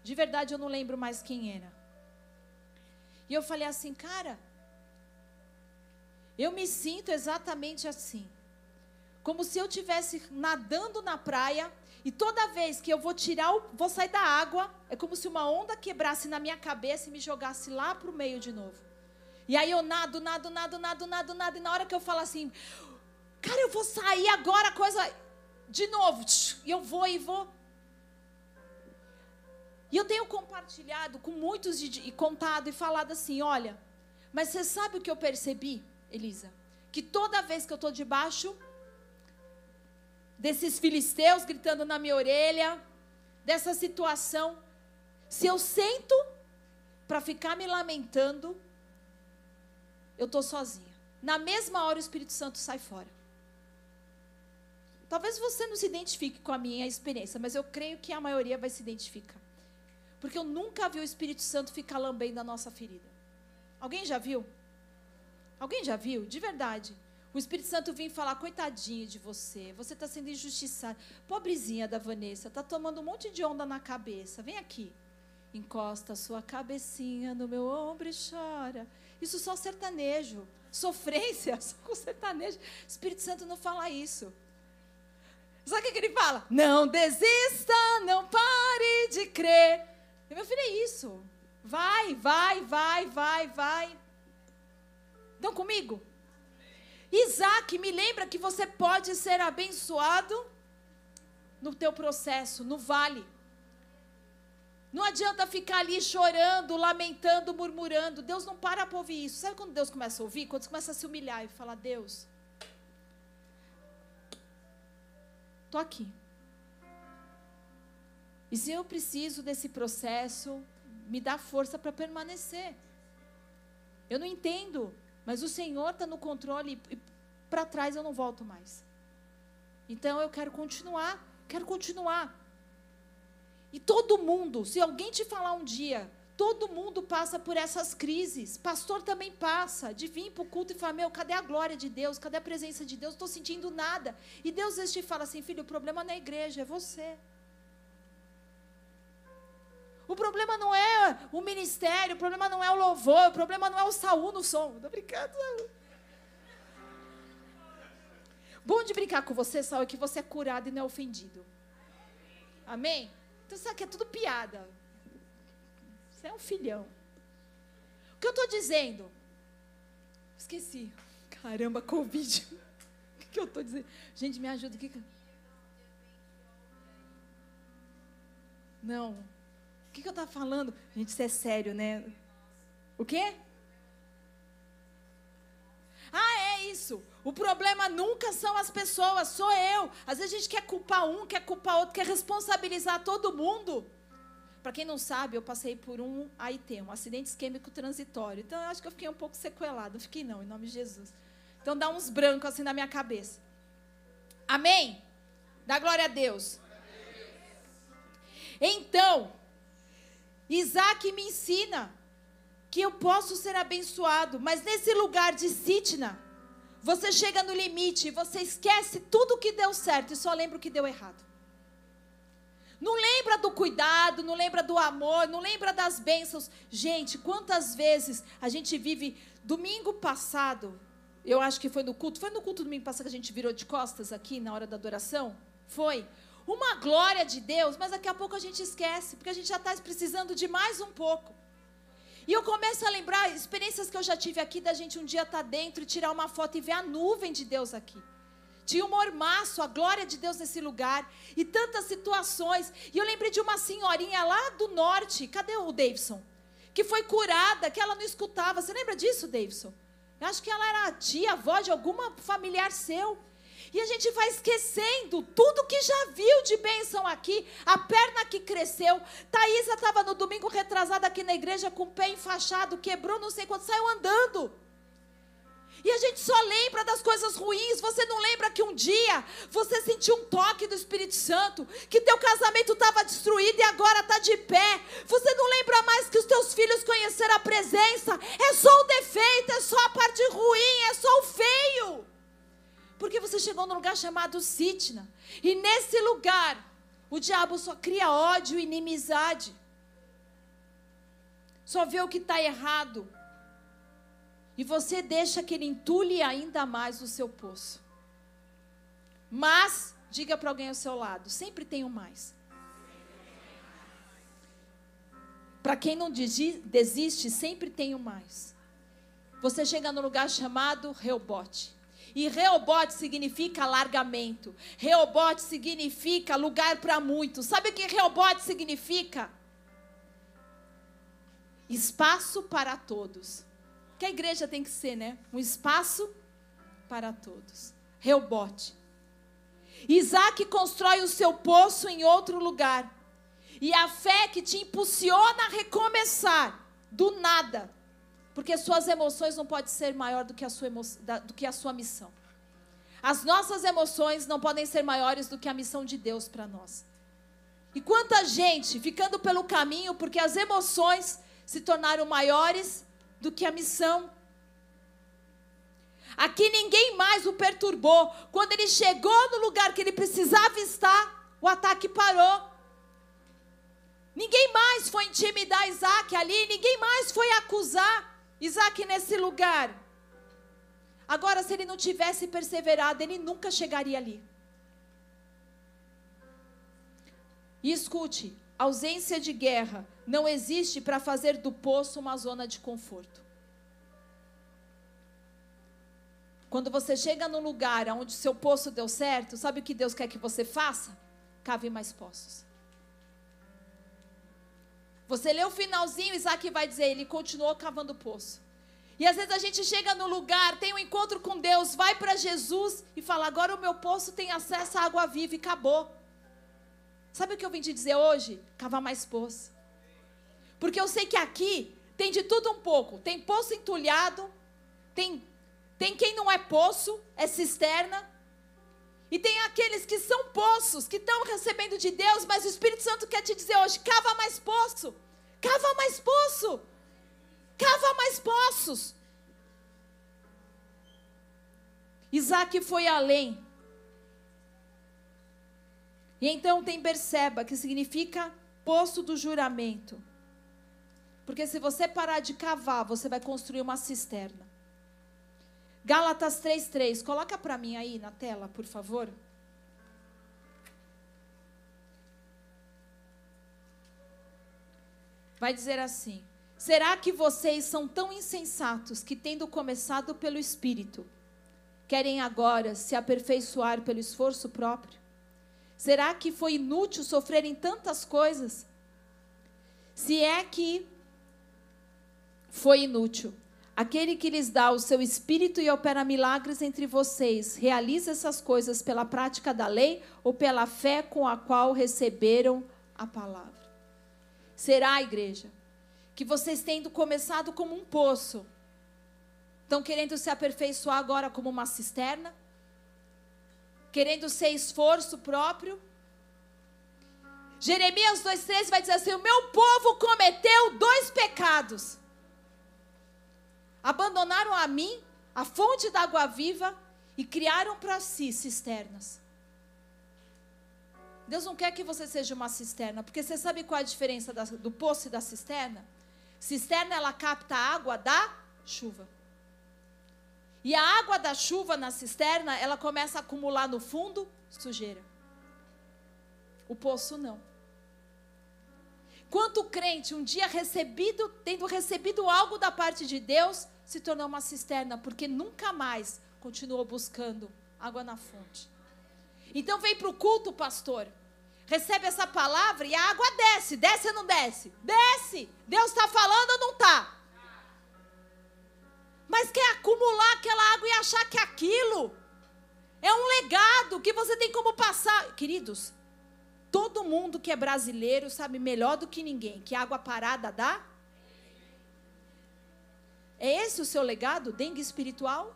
de verdade eu não lembro mais quem era. E eu falei assim, cara, eu me sinto exatamente assim. Como se eu estivesse nadando na praia e toda vez que eu vou tirar, o, vou sair da água, é como se uma onda quebrasse na minha cabeça e me jogasse lá para o meio de novo. E aí eu nado, nado, nado, nado, nado, nado. E na hora que eu falo assim, cara, eu vou sair agora, coisa. De novo, e eu vou e vou. E eu tenho compartilhado com muitos e contado e falado assim: olha, mas você sabe o que eu percebi? Elisa, que toda vez que eu estou debaixo desses filisteus gritando na minha orelha, dessa situação, se eu sento para ficar me lamentando, eu estou sozinha. Na mesma hora o Espírito Santo sai fora. Talvez você não se identifique com a minha experiência, mas eu creio que a maioria vai se identificar. Porque eu nunca vi o Espírito Santo ficar lambendo a nossa ferida. Alguém já viu? Alguém já viu? De verdade. O Espírito Santo vem falar, coitadinho de você, você está sendo injustiçado. Pobrezinha da Vanessa, está tomando um monte de onda na cabeça. Vem aqui. Encosta sua cabecinha no meu ombro e chora. Isso só sertanejo. Sofrência, só com sertanejo. O Espírito Santo não fala isso. Sabe o que ele fala? Não desista, não pare de crer. E meu filho, é isso. Vai, vai, vai, vai, vai. Estão comigo? Isaac, me lembra que você pode ser abençoado no teu processo, no vale. Não adianta ficar ali chorando, lamentando, murmurando. Deus não para para ouvir isso. Sabe quando Deus começa a ouvir? Quando você começa a se humilhar e falar, Deus, estou aqui. E se eu preciso desse processo, me dá força para permanecer. Eu não entendo, mas o Senhor está no controle e para trás eu não volto mais. Então eu quero continuar, quero continuar. E todo mundo, se alguém te falar um dia, todo mundo passa por essas crises. Pastor também passa, de vir para o culto e falar: Meu, cadê a glória de Deus? Cadê a presença de Deus? Estou sentindo nada. E Deus às vezes te fala assim: Filho, o problema não é a igreja, é você. O problema não é o ministério, o problema não é o louvor, o problema não é o Saúl no som. Estou brincando. Bom de brincar com você, Saúl, é que você é curado e não é ofendido. Amém? Então isso aqui é tudo piada. Você é um filhão. O que eu estou dizendo? Esqueci. Caramba, Covid. O que, eu estou dizendo? Gente, me ajuda. O. Não. O que, que eu estava falando? Gente, isso é sério, né? O quê? Ah, é isso. O problema nunca são as pessoas, sou eu. Às vezes a gente quer culpar um, quer culpar outro, quer responsabilizar todo mundo. Para quem não sabe, eu passei por um AIT, um acidente isquêmico transitório. Então eu acho que eu fiquei um pouco sequelado. Não fiquei não, em nome de Jesus. Então dá uns brancos assim na minha cabeça. Amém? Dá glória a Deus. Então, Isaac me ensina que eu posso ser abençoado, mas nesse lugar de Sitna, você chega no limite, você esquece tudo que deu certo e só lembra o que deu errado. Não lembra do cuidado, não lembra do amor, não lembra das bênçãos. Gente, quantas vezes a gente vive. Domingo passado, eu acho que foi no culto, foi no culto domingo passado que a gente virou de costas aqui na hora da adoração? Foi uma glória de Deus, mas daqui a pouco a gente esquece, porque a gente já está precisando de mais um pouco. E eu começo a lembrar experiências que eu já tive aqui da gente um dia estar tá dentro e tirar uma foto e ver a nuvem de Deus aqui. Tinha um mormaço, a glória de Deus nesse lugar. E tantas situações. E eu lembrei de uma senhorinha lá do norte. Cadê o Davidson? Que foi curada, que ela não escutava. Você lembra disso, Davidson? Eu acho que ela era tia, avó de alguma familiar seu. E a gente vai esquecendo tudo que já viu de bênção aqui, a perna que cresceu. Thaisa estava no domingo retrasada aqui na igreja com o pé enfaixado, quebrou não sei quanto, saiu andando. E a gente só lembra das coisas ruins. Você não lembra que um dia você sentiu um toque do Espírito Santo, que teu casamento estava destruído e agora está de pé. Você não lembra mais que os teus filhos conheceram a presença. É só o defeito, é só a parte ruim, é só o feio. Porque você chegou num lugar chamado Sitna. E nesse lugar, o diabo só cria ódio e inimizade. Só vê o que está errado. E você deixa que ele entule ainda mais o seu poço. Mas, diga para alguém ao seu lado: sempre tem um mais. Para quem não desiste, sempre tem um mais. Você chega no lugar chamado Reobote. E Reobote significa alargamento. Reobote significa lugar para muitos. Sabe o que Reobote significa? Espaço para todos. que a igreja tem que ser, né? Um espaço para todos. Reubote. Isaac constrói o seu poço em outro lugar. E a fé que te impulsiona a recomeçar do nada. Porque suas emoções não podem ser maior do que a sua, emo... do que a sua missão. As nossas emoções não podem ser maiores do que a missão de Deus para nós. E quanta gente ficando pelo caminho porque as emoções se tornaram maiores do que a missão. Aqui ninguém mais o perturbou. Quando ele chegou no lugar que ele precisava estar, o ataque parou. Ninguém mais foi intimidar Isaac ali, ninguém mais foi acusar Isaac nesse lugar. Agora, se ele não tivesse perseverado, ele nunca chegaria ali. E escute: ausência de guerra não existe para fazer do poço uma zona de conforto. Quando você chega num lugar onde seu poço deu certo, sabe o que Deus quer que você faça? Cave mais poços. Você lê o finalzinho, Isaac vai dizer, ele continuou cavando poço. E às vezes a gente chega no lugar, tem um encontro com Deus, vai para Jesus e fala: agora o meu poço tem acesso à água viva e acabou. Sabe o que eu vim te dizer hoje? Cavar mais poço. Porque eu sei que aqui tem de tudo um pouco. Tem poço entulhado, tem tem quem não é poço, é cisterna. E tem aqueles que são poços, que estão recebendo de Deus, mas o Espírito Santo quer te dizer hoje: cava mais poço, cava mais poço, cava mais poços. Isaac foi além. E então tem Berseba, que significa poço do juramento. Porque se você parar de cavar, você vai construir uma cisterna. Gálatas 3:3. Coloca para mim aí na tela, por favor. Vai dizer assim: Será que vocês são tão insensatos que, tendo começado pelo Espírito, querem agora se aperfeiçoar pelo esforço próprio? Será que foi inútil sofrerem tantas coisas? Se é que foi inútil, Aquele que lhes dá o seu espírito e opera milagres entre vocês, realiza essas coisas pela prática da lei ou pela fé com a qual receberam a palavra? Será, igreja, que vocês tendo começado como um poço, estão querendo se aperfeiçoar agora como uma cisterna? Querendo ser esforço próprio? Jeremias 2,13 vai dizer assim: O meu povo cometeu dois pecados abandonaram a mim, a fonte da água viva, e criaram para si cisternas. Deus não quer que você seja uma cisterna, porque você sabe qual é a diferença do poço e da cisterna? Cisterna ela capta a água da chuva. E a água da chuva na cisterna, ela começa a acumular no fundo sujeira. O poço não. Quanto crente um dia recebido, tendo recebido algo da parte de Deus, se tornou uma cisterna, porque nunca mais continuou buscando água na fonte. Então vem para o culto, pastor. Recebe essa palavra e a água desce. Desce ou não desce? Desce. Deus está falando ou não está? Mas quer acumular aquela água e achar que aquilo é um legado que você tem como passar. Queridos, todo mundo que é brasileiro sabe melhor do que ninguém que água parada dá é esse o seu legado, dengue espiritual?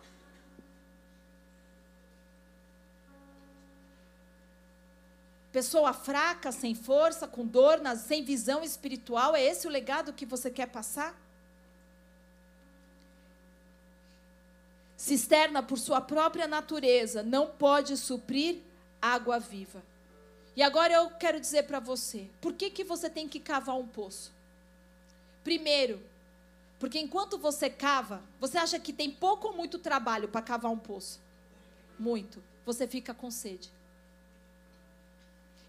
Pessoa fraca, sem força, com dor, sem visão espiritual, é esse o legado que você quer passar? Cisterna, por sua própria natureza, não pode suprir água viva. E agora eu quero dizer para você, por que, que você tem que cavar um poço? Primeiro, porque enquanto você cava, você acha que tem pouco ou muito trabalho para cavar um poço? Muito. Você fica com sede.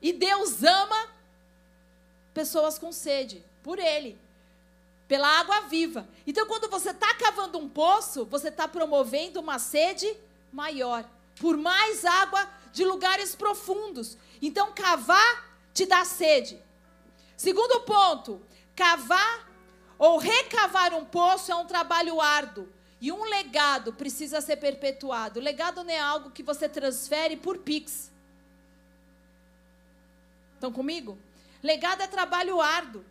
E Deus ama pessoas com sede, por Ele, pela água viva. Então, quando você está cavando um poço, você está promovendo uma sede maior, por mais água de lugares profundos. Então, cavar te dá sede. Segundo ponto, cavar ou recavar um poço é um trabalho árduo. E um legado precisa ser perpetuado. O legado não é algo que você transfere por Pix. Estão comigo? Legado é trabalho árduo.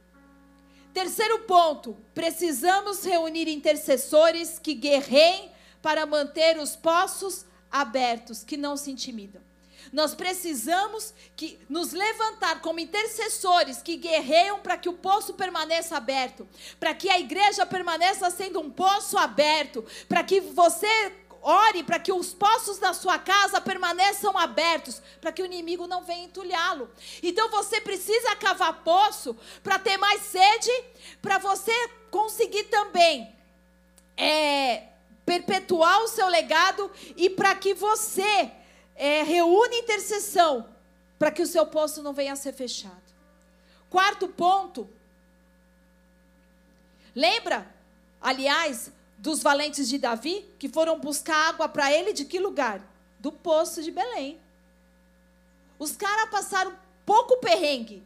Terceiro ponto: precisamos reunir intercessores que guerreiem para manter os poços abertos, que não se intimidam. Nós precisamos que nos levantar como intercessores que guerreiam para que o poço permaneça aberto, para que a igreja permaneça sendo um poço aberto, para que você ore para que os poços da sua casa permaneçam abertos, para que o inimigo não venha entulhá-lo. Então você precisa cavar poço para ter mais sede, para você conseguir também é, perpetuar o seu legado e para que você é, reúne intercessão para que o seu poço não venha a ser fechado. Quarto ponto. Lembra, aliás, dos valentes de Davi que foram buscar água para ele de que lugar? Do poço de Belém. Os caras passaram pouco perrengue.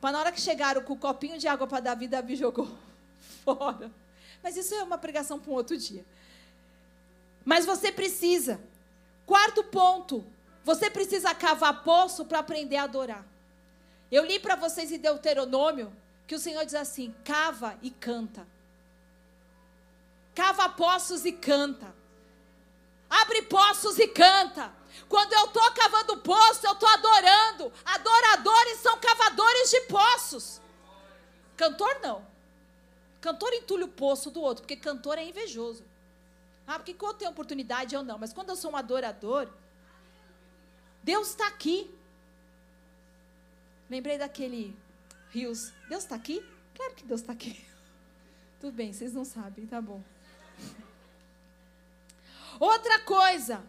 Para na hora que chegaram com o copinho de água para Davi, Davi jogou fora. Mas isso é uma pregação para um outro dia. Mas você precisa Quarto ponto, você precisa cavar poço para aprender a adorar. Eu li para vocês em Deuteronômio que o Senhor diz assim: cava e canta. Cava poços e canta. Abre poços e canta. Quando eu estou cavando poço, eu estou adorando. Adoradores são cavadores de poços. Cantor não. Cantor entulha o poço do outro, porque cantor é invejoso. Ah, porque quando tem oportunidade eu não. Mas quando eu sou um adorador, Deus está aqui. Lembrei daquele rios. Deus está aqui? Claro que Deus está aqui. Tudo bem, vocês não sabem, tá bom. Outra coisa.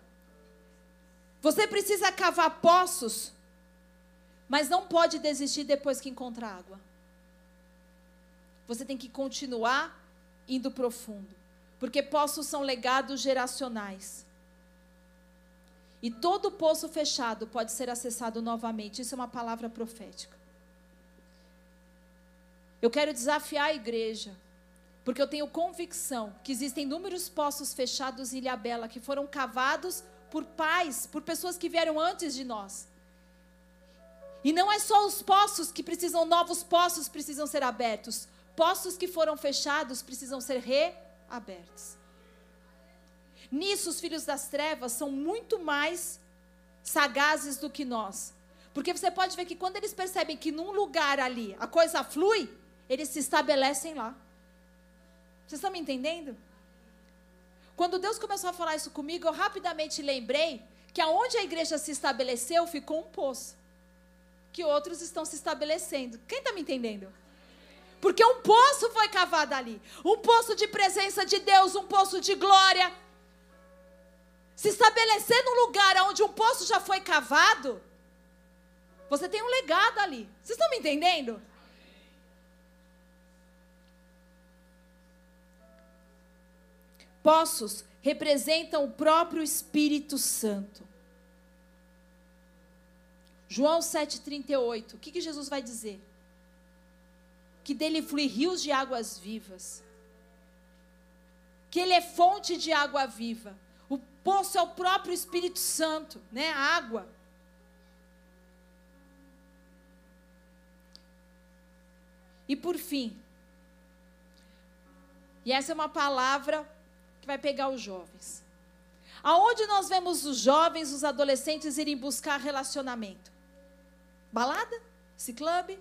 Você precisa cavar poços, mas não pode desistir depois que encontrar água. Você tem que continuar indo profundo. Porque poços são legados geracionais. E todo poço fechado pode ser acessado novamente. Isso é uma palavra profética. Eu quero desafiar a igreja, porque eu tenho convicção que existem inúmeros poços fechados em Ilhabela que foram cavados por pais, por pessoas que vieram antes de nós. E não é só os poços que precisam, novos poços precisam ser abertos. Poços que foram fechados precisam ser reabertos abertos. Nisso, os filhos das trevas são muito mais sagazes do que nós. Porque você pode ver que quando eles percebem que num lugar ali a coisa flui, eles se estabelecem lá. Vocês estão me entendendo? Quando Deus começou a falar isso comigo, eu rapidamente lembrei que aonde a igreja se estabeleceu ficou um poço. Que outros estão se estabelecendo. Quem está me entendendo? Porque um poço foi cavado ali um poço de presença de Deus, um poço de glória. Se estabelecer num lugar onde um poço já foi cavado, você tem um legado ali. Vocês estão me entendendo? Poços representam o próprio Espírito Santo. João 7,38. O que, que Jesus vai dizer? Que dele flui rios de águas vivas. Que ele é fonte de água viva. O poço é o próprio Espírito Santo, né? A água. E por fim, e essa é uma palavra que vai pegar os jovens. Aonde nós vemos os jovens, os adolescentes irem buscar relacionamento? Balada? Esse clube?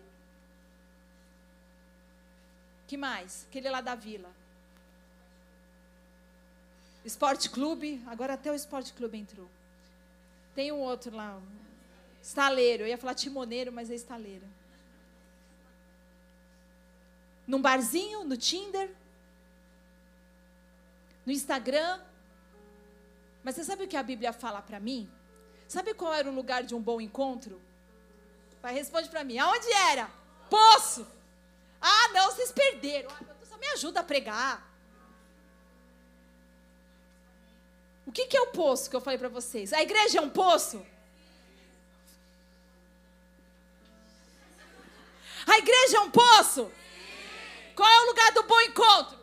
Que mais? Aquele lá da vila. Esporte Clube, agora até o Esporte Clube entrou. Tem um outro lá, estaleiro. Eu ia falar timoneiro, mas é estaleiro. Num barzinho, no Tinder, no Instagram. Mas você sabe o que a Bíblia fala para mim? Sabe qual era o lugar de um bom encontro? Vai, responde para mim. Aonde era? Poço. Ah, não, vocês perderam. Ah, só me ajuda a pregar. O que, que é o poço que eu falei para vocês? A igreja é um poço? A igreja é um poço? Qual é o lugar do bom encontro?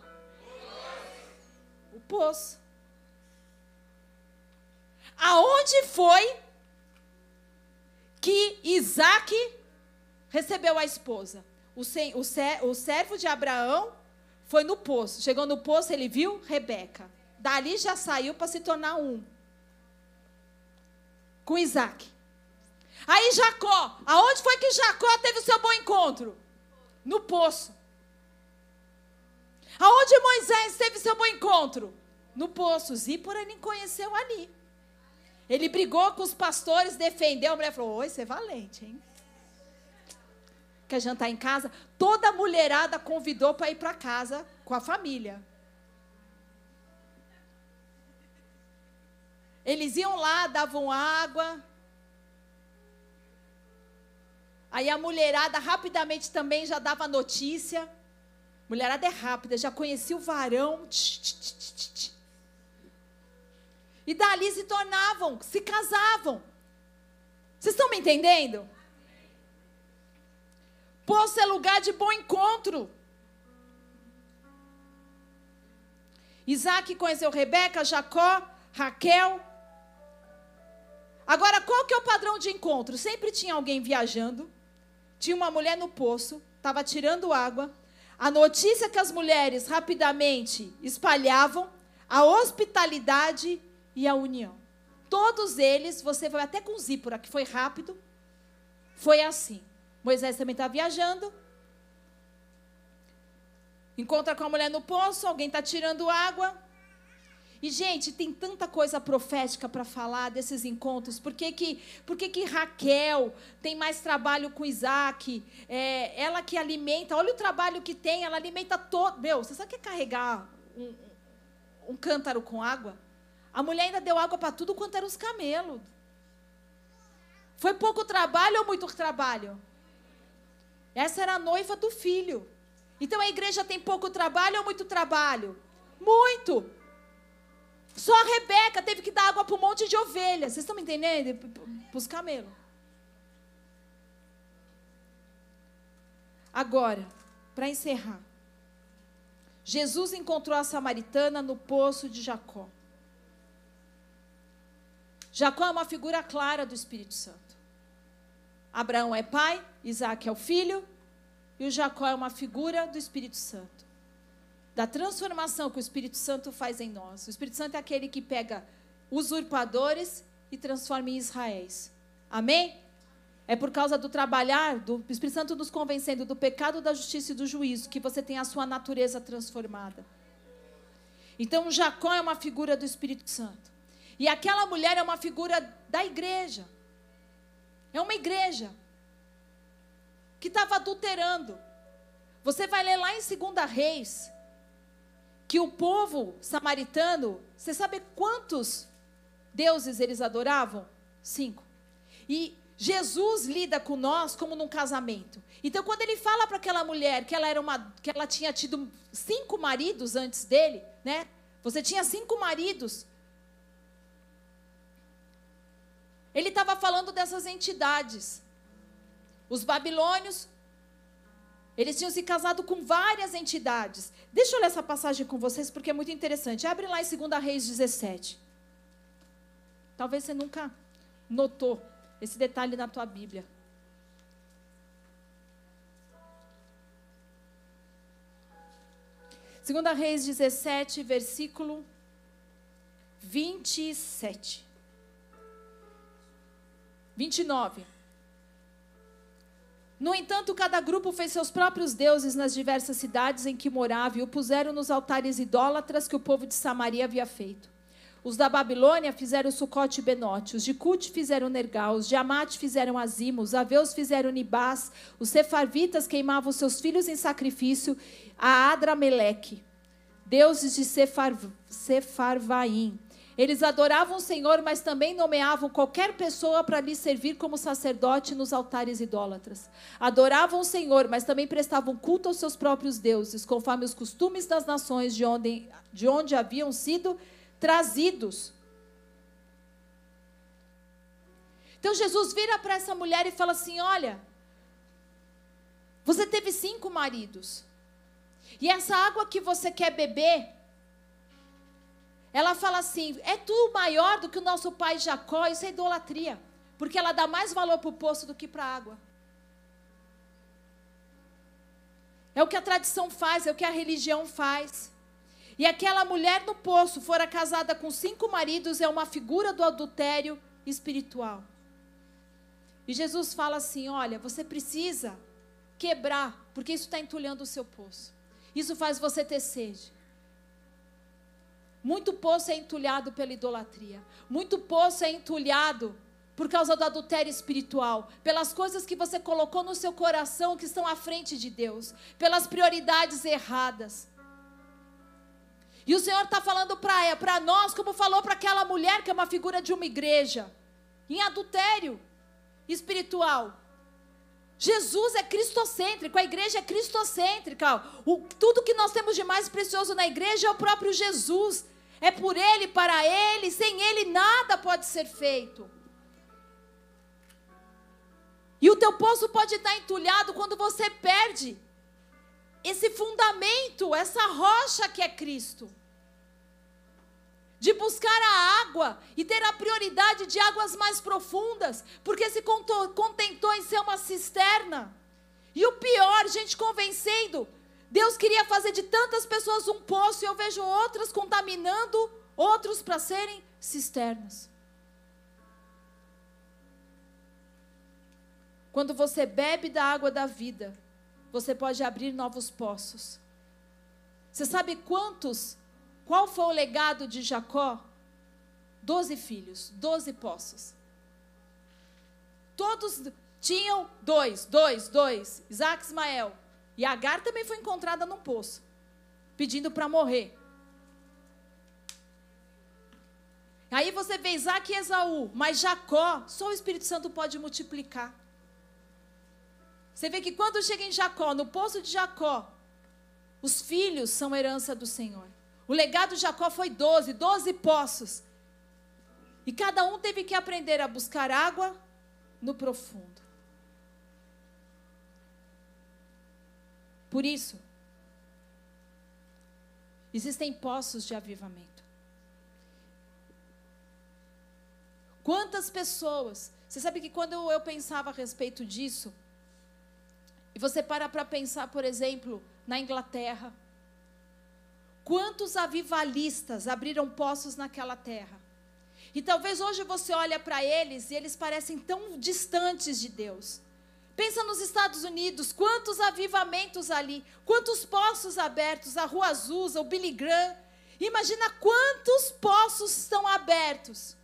O poço. Aonde foi que Isaac recebeu a esposa? O, o, o servo de Abraão foi no poço. Chegou no poço, ele viu Rebeca. Dali já saiu para se tornar um. Com Isaac. Aí Jacó. Aonde foi que Jacó teve o seu bom encontro? No poço. Aonde Moisés teve seu bom encontro? No poço. Zípora ele conheceu ali. Ele brigou com os pastores, defendeu. A mulher falou: Oi, você é valente, hein? Quer jantar em casa? Toda a mulherada convidou para ir para casa com a família. Eles iam lá, davam água. Aí a mulherada rapidamente também já dava notícia. Mulherada é rápida, já conhecia o varão. E dali se tornavam, se casavam. Vocês estão me entendendo? Poço é lugar de bom encontro. Isaac conheceu Rebeca, Jacó, Raquel. Agora, qual que é o padrão de encontro? Sempre tinha alguém viajando, tinha uma mulher no poço, estava tirando água, a notícia que as mulheres rapidamente espalhavam, a hospitalidade e a união. Todos eles, você vai até com Zípora, que foi rápido, foi assim. Moisés também está viajando. Encontra com a mulher no poço, alguém está tirando água. E, gente, tem tanta coisa profética para falar desses encontros. Por que, que, por que, que Raquel tem mais trabalho com Isaac? É, ela que alimenta, olha o trabalho que tem, ela alimenta todo. Meu, você sabe que é carregar um, um cântaro com água? A mulher ainda deu água para tudo quanto eram os camelos. Foi pouco trabalho ou muito trabalho? Essa era a noiva do filho. Então a igreja tem pouco trabalho ou muito trabalho? Muito. Só a Rebeca teve que dar água para um monte de ovelhas. Vocês estão me entendendo? Para os camelos. Agora, para encerrar. Jesus encontrou a samaritana no poço de Jacó. Jacó é uma figura clara do Espírito Santo. Abraão é pai, Isaac é o filho, e o Jacó é uma figura do Espírito Santo da transformação que o Espírito Santo faz em nós. O Espírito Santo é aquele que pega usurpadores e transforma em Israéis. Amém? É por causa do trabalhar do Espírito Santo nos convencendo do pecado, da justiça e do juízo que você tem a sua natureza transformada. Então Jacó é uma figura do Espírito Santo. E aquela mulher é uma figura da igreja. É uma igreja que estava adulterando. Você vai ler lá em 2 Reis, que o povo samaritano, você sabe quantos deuses eles adoravam? Cinco. E Jesus lida com nós como num casamento. Então, quando ele fala para aquela mulher que ela era uma, que ela tinha tido cinco maridos antes dele, né? Você tinha cinco maridos. Ele estava falando dessas entidades. Os babilônios, eles tinham se casado com várias entidades. Deixa eu ler essa passagem com vocês porque é muito interessante. Abre lá em 2 Reis 17. Talvez você nunca notou esse detalhe na tua Bíblia. Segunda Reis 17, versículo 27. 29. No entanto, cada grupo fez seus próprios deuses nas diversas cidades em que morava e o puseram nos altares idólatras que o povo de Samaria havia feito. Os da Babilônia fizeram Sucote e Benote, os de Cute fizeram Nergal, os de Amate fizeram Azima, os aveus fizeram Nibás, os sefarvitas queimavam seus filhos em sacrifício a Adrameleque, deuses de Sefar, Sefarvaim. Eles adoravam o Senhor, mas também nomeavam qualquer pessoa para lhe servir como sacerdote nos altares idólatras. Adoravam o Senhor, mas também prestavam culto aos seus próprios deuses, conforme os costumes das nações de onde, de onde haviam sido trazidos. Então Jesus vira para essa mulher e fala assim: Olha, você teve cinco maridos. E essa água que você quer beber, ela fala assim: é tu maior do que o nosso pai Jacó, isso é idolatria. Porque ela dá mais valor para o poço do que para a água. É o que a tradição faz, é o que a religião faz. E aquela mulher no poço, fora casada com cinco maridos, é uma figura do adultério espiritual. E Jesus fala assim: olha, você precisa quebrar, porque isso está entulhando o seu poço. Isso faz você ter sede. Muito poço é entulhado pela idolatria. Muito poço é entulhado por causa do adultério espiritual, pelas coisas que você colocou no seu coração que estão à frente de Deus, pelas prioridades erradas. E o Senhor está falando para nós, como falou para aquela mulher que é uma figura de uma igreja, em adultério espiritual. Jesus é cristocêntrico, a igreja é cristocêntrica. O, tudo que nós temos de mais precioso na igreja é o próprio Jesus. É por Ele, para Ele, sem Ele nada pode ser feito. E o teu poço pode estar entulhado quando você perde esse fundamento, essa rocha que é Cristo de buscar a água e ter a prioridade de águas mais profundas, porque se contentou em ser uma cisterna. E o pior, gente convencendo, Deus queria fazer de tantas pessoas um poço e eu vejo outras contaminando outros para serem cisternas. Quando você bebe da água da vida, você pode abrir novos poços. Você sabe quantos qual foi o legado de Jacó? Doze filhos, doze poços. Todos tinham dois, dois, dois. Isaac e Ismael. E Agar também foi encontrada num poço, pedindo para morrer. Aí você vê Isaac e Esaú, mas Jacó, só o Espírito Santo pode multiplicar. Você vê que quando chega em Jacó, no poço de Jacó, os filhos são herança do Senhor. O legado de Jacó foi doze, doze poços. E cada um teve que aprender a buscar água no profundo. Por isso, existem poços de avivamento. Quantas pessoas. Você sabe que quando eu pensava a respeito disso, e você para para pensar, por exemplo, na Inglaterra, Quantos avivalistas abriram poços naquela terra? E talvez hoje você olha para eles e eles parecem tão distantes de Deus. Pensa nos Estados Unidos, quantos avivamentos ali, quantos poços abertos, a Rua Azusa, o Billy Graham. Imagina quantos poços estão abertos.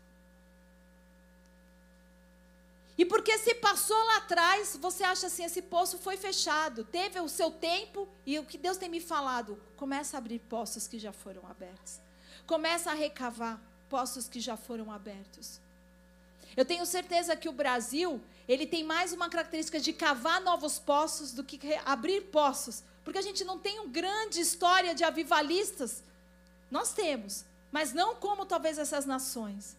E porque se passou lá atrás, você acha assim, esse poço foi fechado, teve o seu tempo e o que Deus tem me falado, começa a abrir poços que já foram abertos. Começa a recavar poços que já foram abertos. Eu tenho certeza que o Brasil, ele tem mais uma característica de cavar novos poços do que abrir poços, porque a gente não tem uma grande história de avivalistas. Nós temos, mas não como talvez essas nações.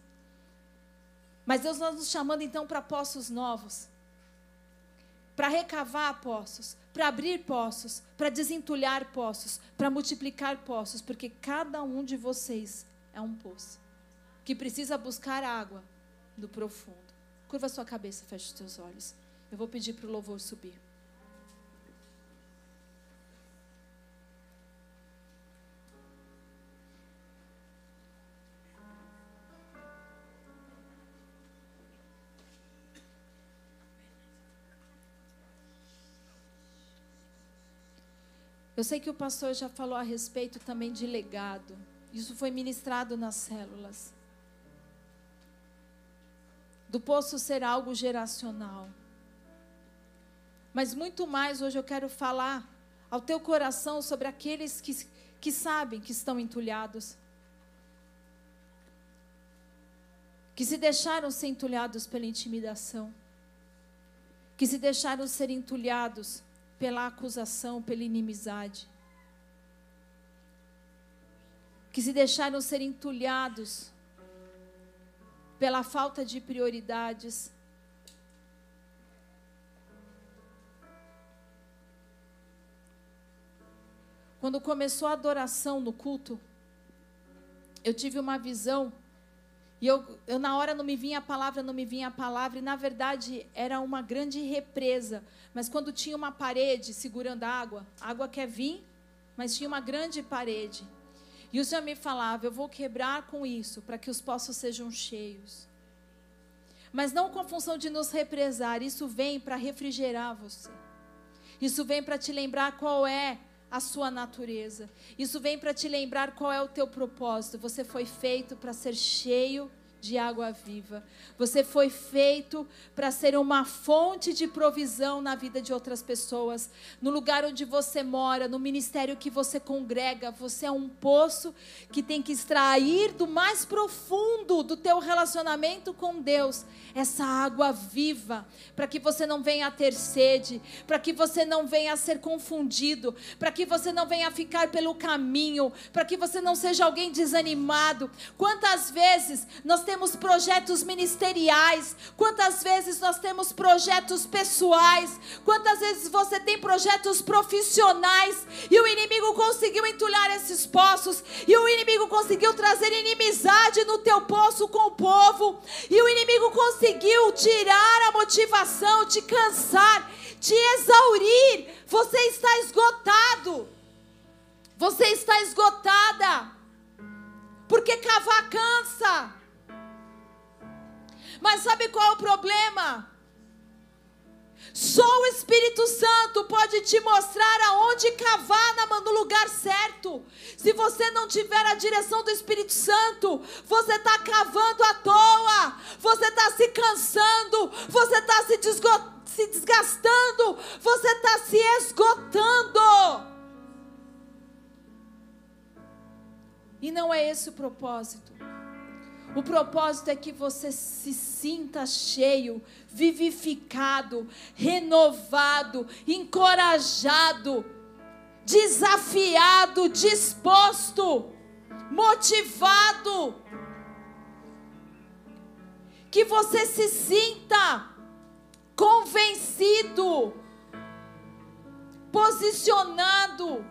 Mas Deus está nos chamando então para poços novos. Para recavar poços, para abrir poços, para desentulhar poços, para multiplicar poços, porque cada um de vocês é um poço que precisa buscar água do profundo. Curva sua cabeça, feche os teus olhos. Eu vou pedir para o louvor subir. Eu sei que o pastor já falou a respeito também de legado. Isso foi ministrado nas células. Do poço ser algo geracional. Mas muito mais hoje eu quero falar ao teu coração sobre aqueles que, que sabem que estão entulhados. Que se deixaram ser entulhados pela intimidação. Que se deixaram ser entulhados pela acusação, pela inimizade. Que se deixaram ser entulhados pela falta de prioridades. Quando começou a adoração no culto, eu tive uma visão. E eu, eu, na hora não me vinha a palavra, não me vinha a palavra, e na verdade era uma grande represa. Mas quando tinha uma parede segurando a água, a água quer vir, mas tinha uma grande parede. E o Senhor me falava: Eu vou quebrar com isso, para que os poços sejam cheios. Mas não com a função de nos represar, isso vem para refrigerar você. Isso vem para te lembrar qual é a sua natureza. Isso vem para te lembrar qual é o teu propósito. Você foi feito para ser cheio de água viva. Você foi feito para ser uma fonte de provisão na vida de outras pessoas. No lugar onde você mora, no ministério que você congrega, você é um poço que tem que extrair do mais profundo do teu relacionamento com Deus essa água viva, para que você não venha a ter sede, para que você não venha a ser confundido, para que você não venha a ficar pelo caminho, para que você não seja alguém desanimado. Quantas vezes nós temos projetos ministeriais, quantas vezes nós temos projetos pessoais, quantas vezes você tem projetos profissionais e o inimigo conseguiu entulhar esses poços, e o inimigo conseguiu trazer inimizade no teu poço com o povo, e o inimigo conseguiu tirar a motivação, te cansar, te exaurir. Você está esgotado. Você está esgotada. Porque cavar cansa. Mas sabe qual é o problema? Só o Espírito Santo pode te mostrar aonde cavar no lugar certo. Se você não tiver a direção do Espírito Santo, você está cavando à toa, você está se cansando, você está se, se desgastando, você está se esgotando. E não é esse o propósito. O propósito é que você se sinta cheio, vivificado, renovado, encorajado, desafiado, disposto, motivado. Que você se sinta convencido, posicionado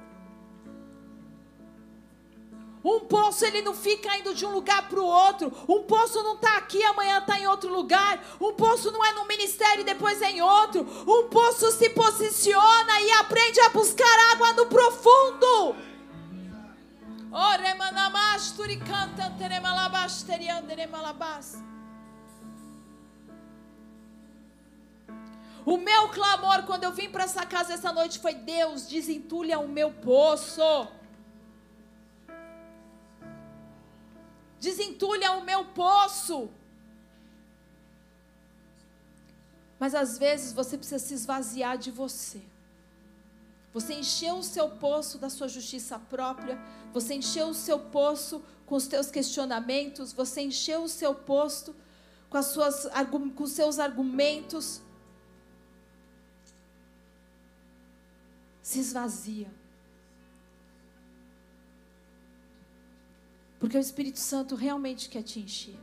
um poço ele não fica indo de um lugar para o outro. Um poço não está aqui, amanhã está em outro lugar. Um poço não é num ministério e depois é em outro. Um poço se posiciona e aprende a buscar água no profundo. O meu clamor quando eu vim para essa casa essa noite foi: Deus, desentulha o meu poço. Desentulha o meu poço. Mas às vezes você precisa se esvaziar de você. Você encheu o seu poço da sua justiça própria, você encheu o seu poço com os seus questionamentos, você encheu o seu poço com, as suas, com os seus argumentos. Se esvazia. Porque o Espírito Santo realmente quer te encher.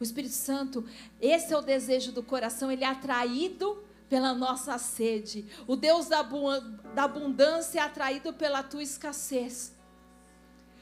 O Espírito Santo, esse é o desejo do coração, ele é atraído pela nossa sede. O Deus da abundância é atraído pela tua escassez.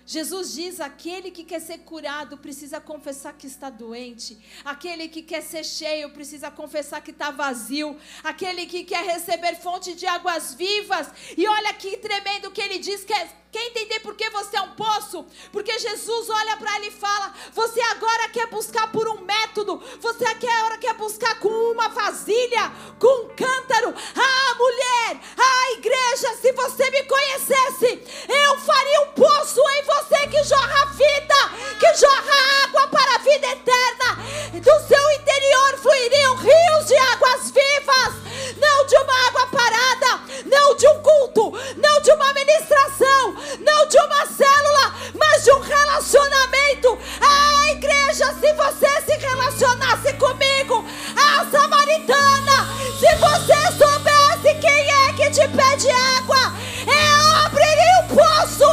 Jesus diz: aquele que quer ser curado precisa confessar que está doente, aquele que quer ser cheio precisa confessar que está vazio, aquele que quer receber fonte de águas vivas. E olha que tremendo que ele diz que é Quer entender por que você é um poço? Porque Jesus olha para ele e fala: Você agora quer buscar por um método, você agora quer buscar com uma vasilha, com um cântaro. Ah, mulher, ah, igreja, se você me conhecesse, eu faria um poço em você que jorra vida, que jorra água para a vida eterna. Do seu interior fluiriam rios de águas vivas, não de uma água parada, não de um culto, não de uma ministração não de uma célula, mas de um relacionamento. Ah, igreja, se você se relacionasse comigo, a samaritana, se você soubesse quem é que te pede água, eu abriria um poço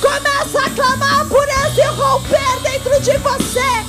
Começa a clamar por esse romper dentro de você.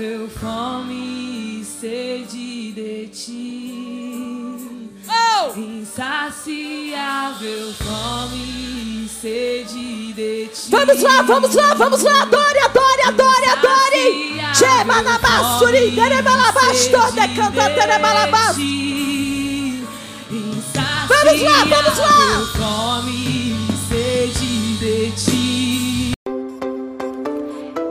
Insaciável fome e sede de ti, Oh! insaciável fome e sede de ti. Vamos lá, vamos lá, vamos lá. Adore, adore, adore, adore. Chema namassuri deremalabasto decanta deremalabasso. Vamos lá, vamos lá. Fome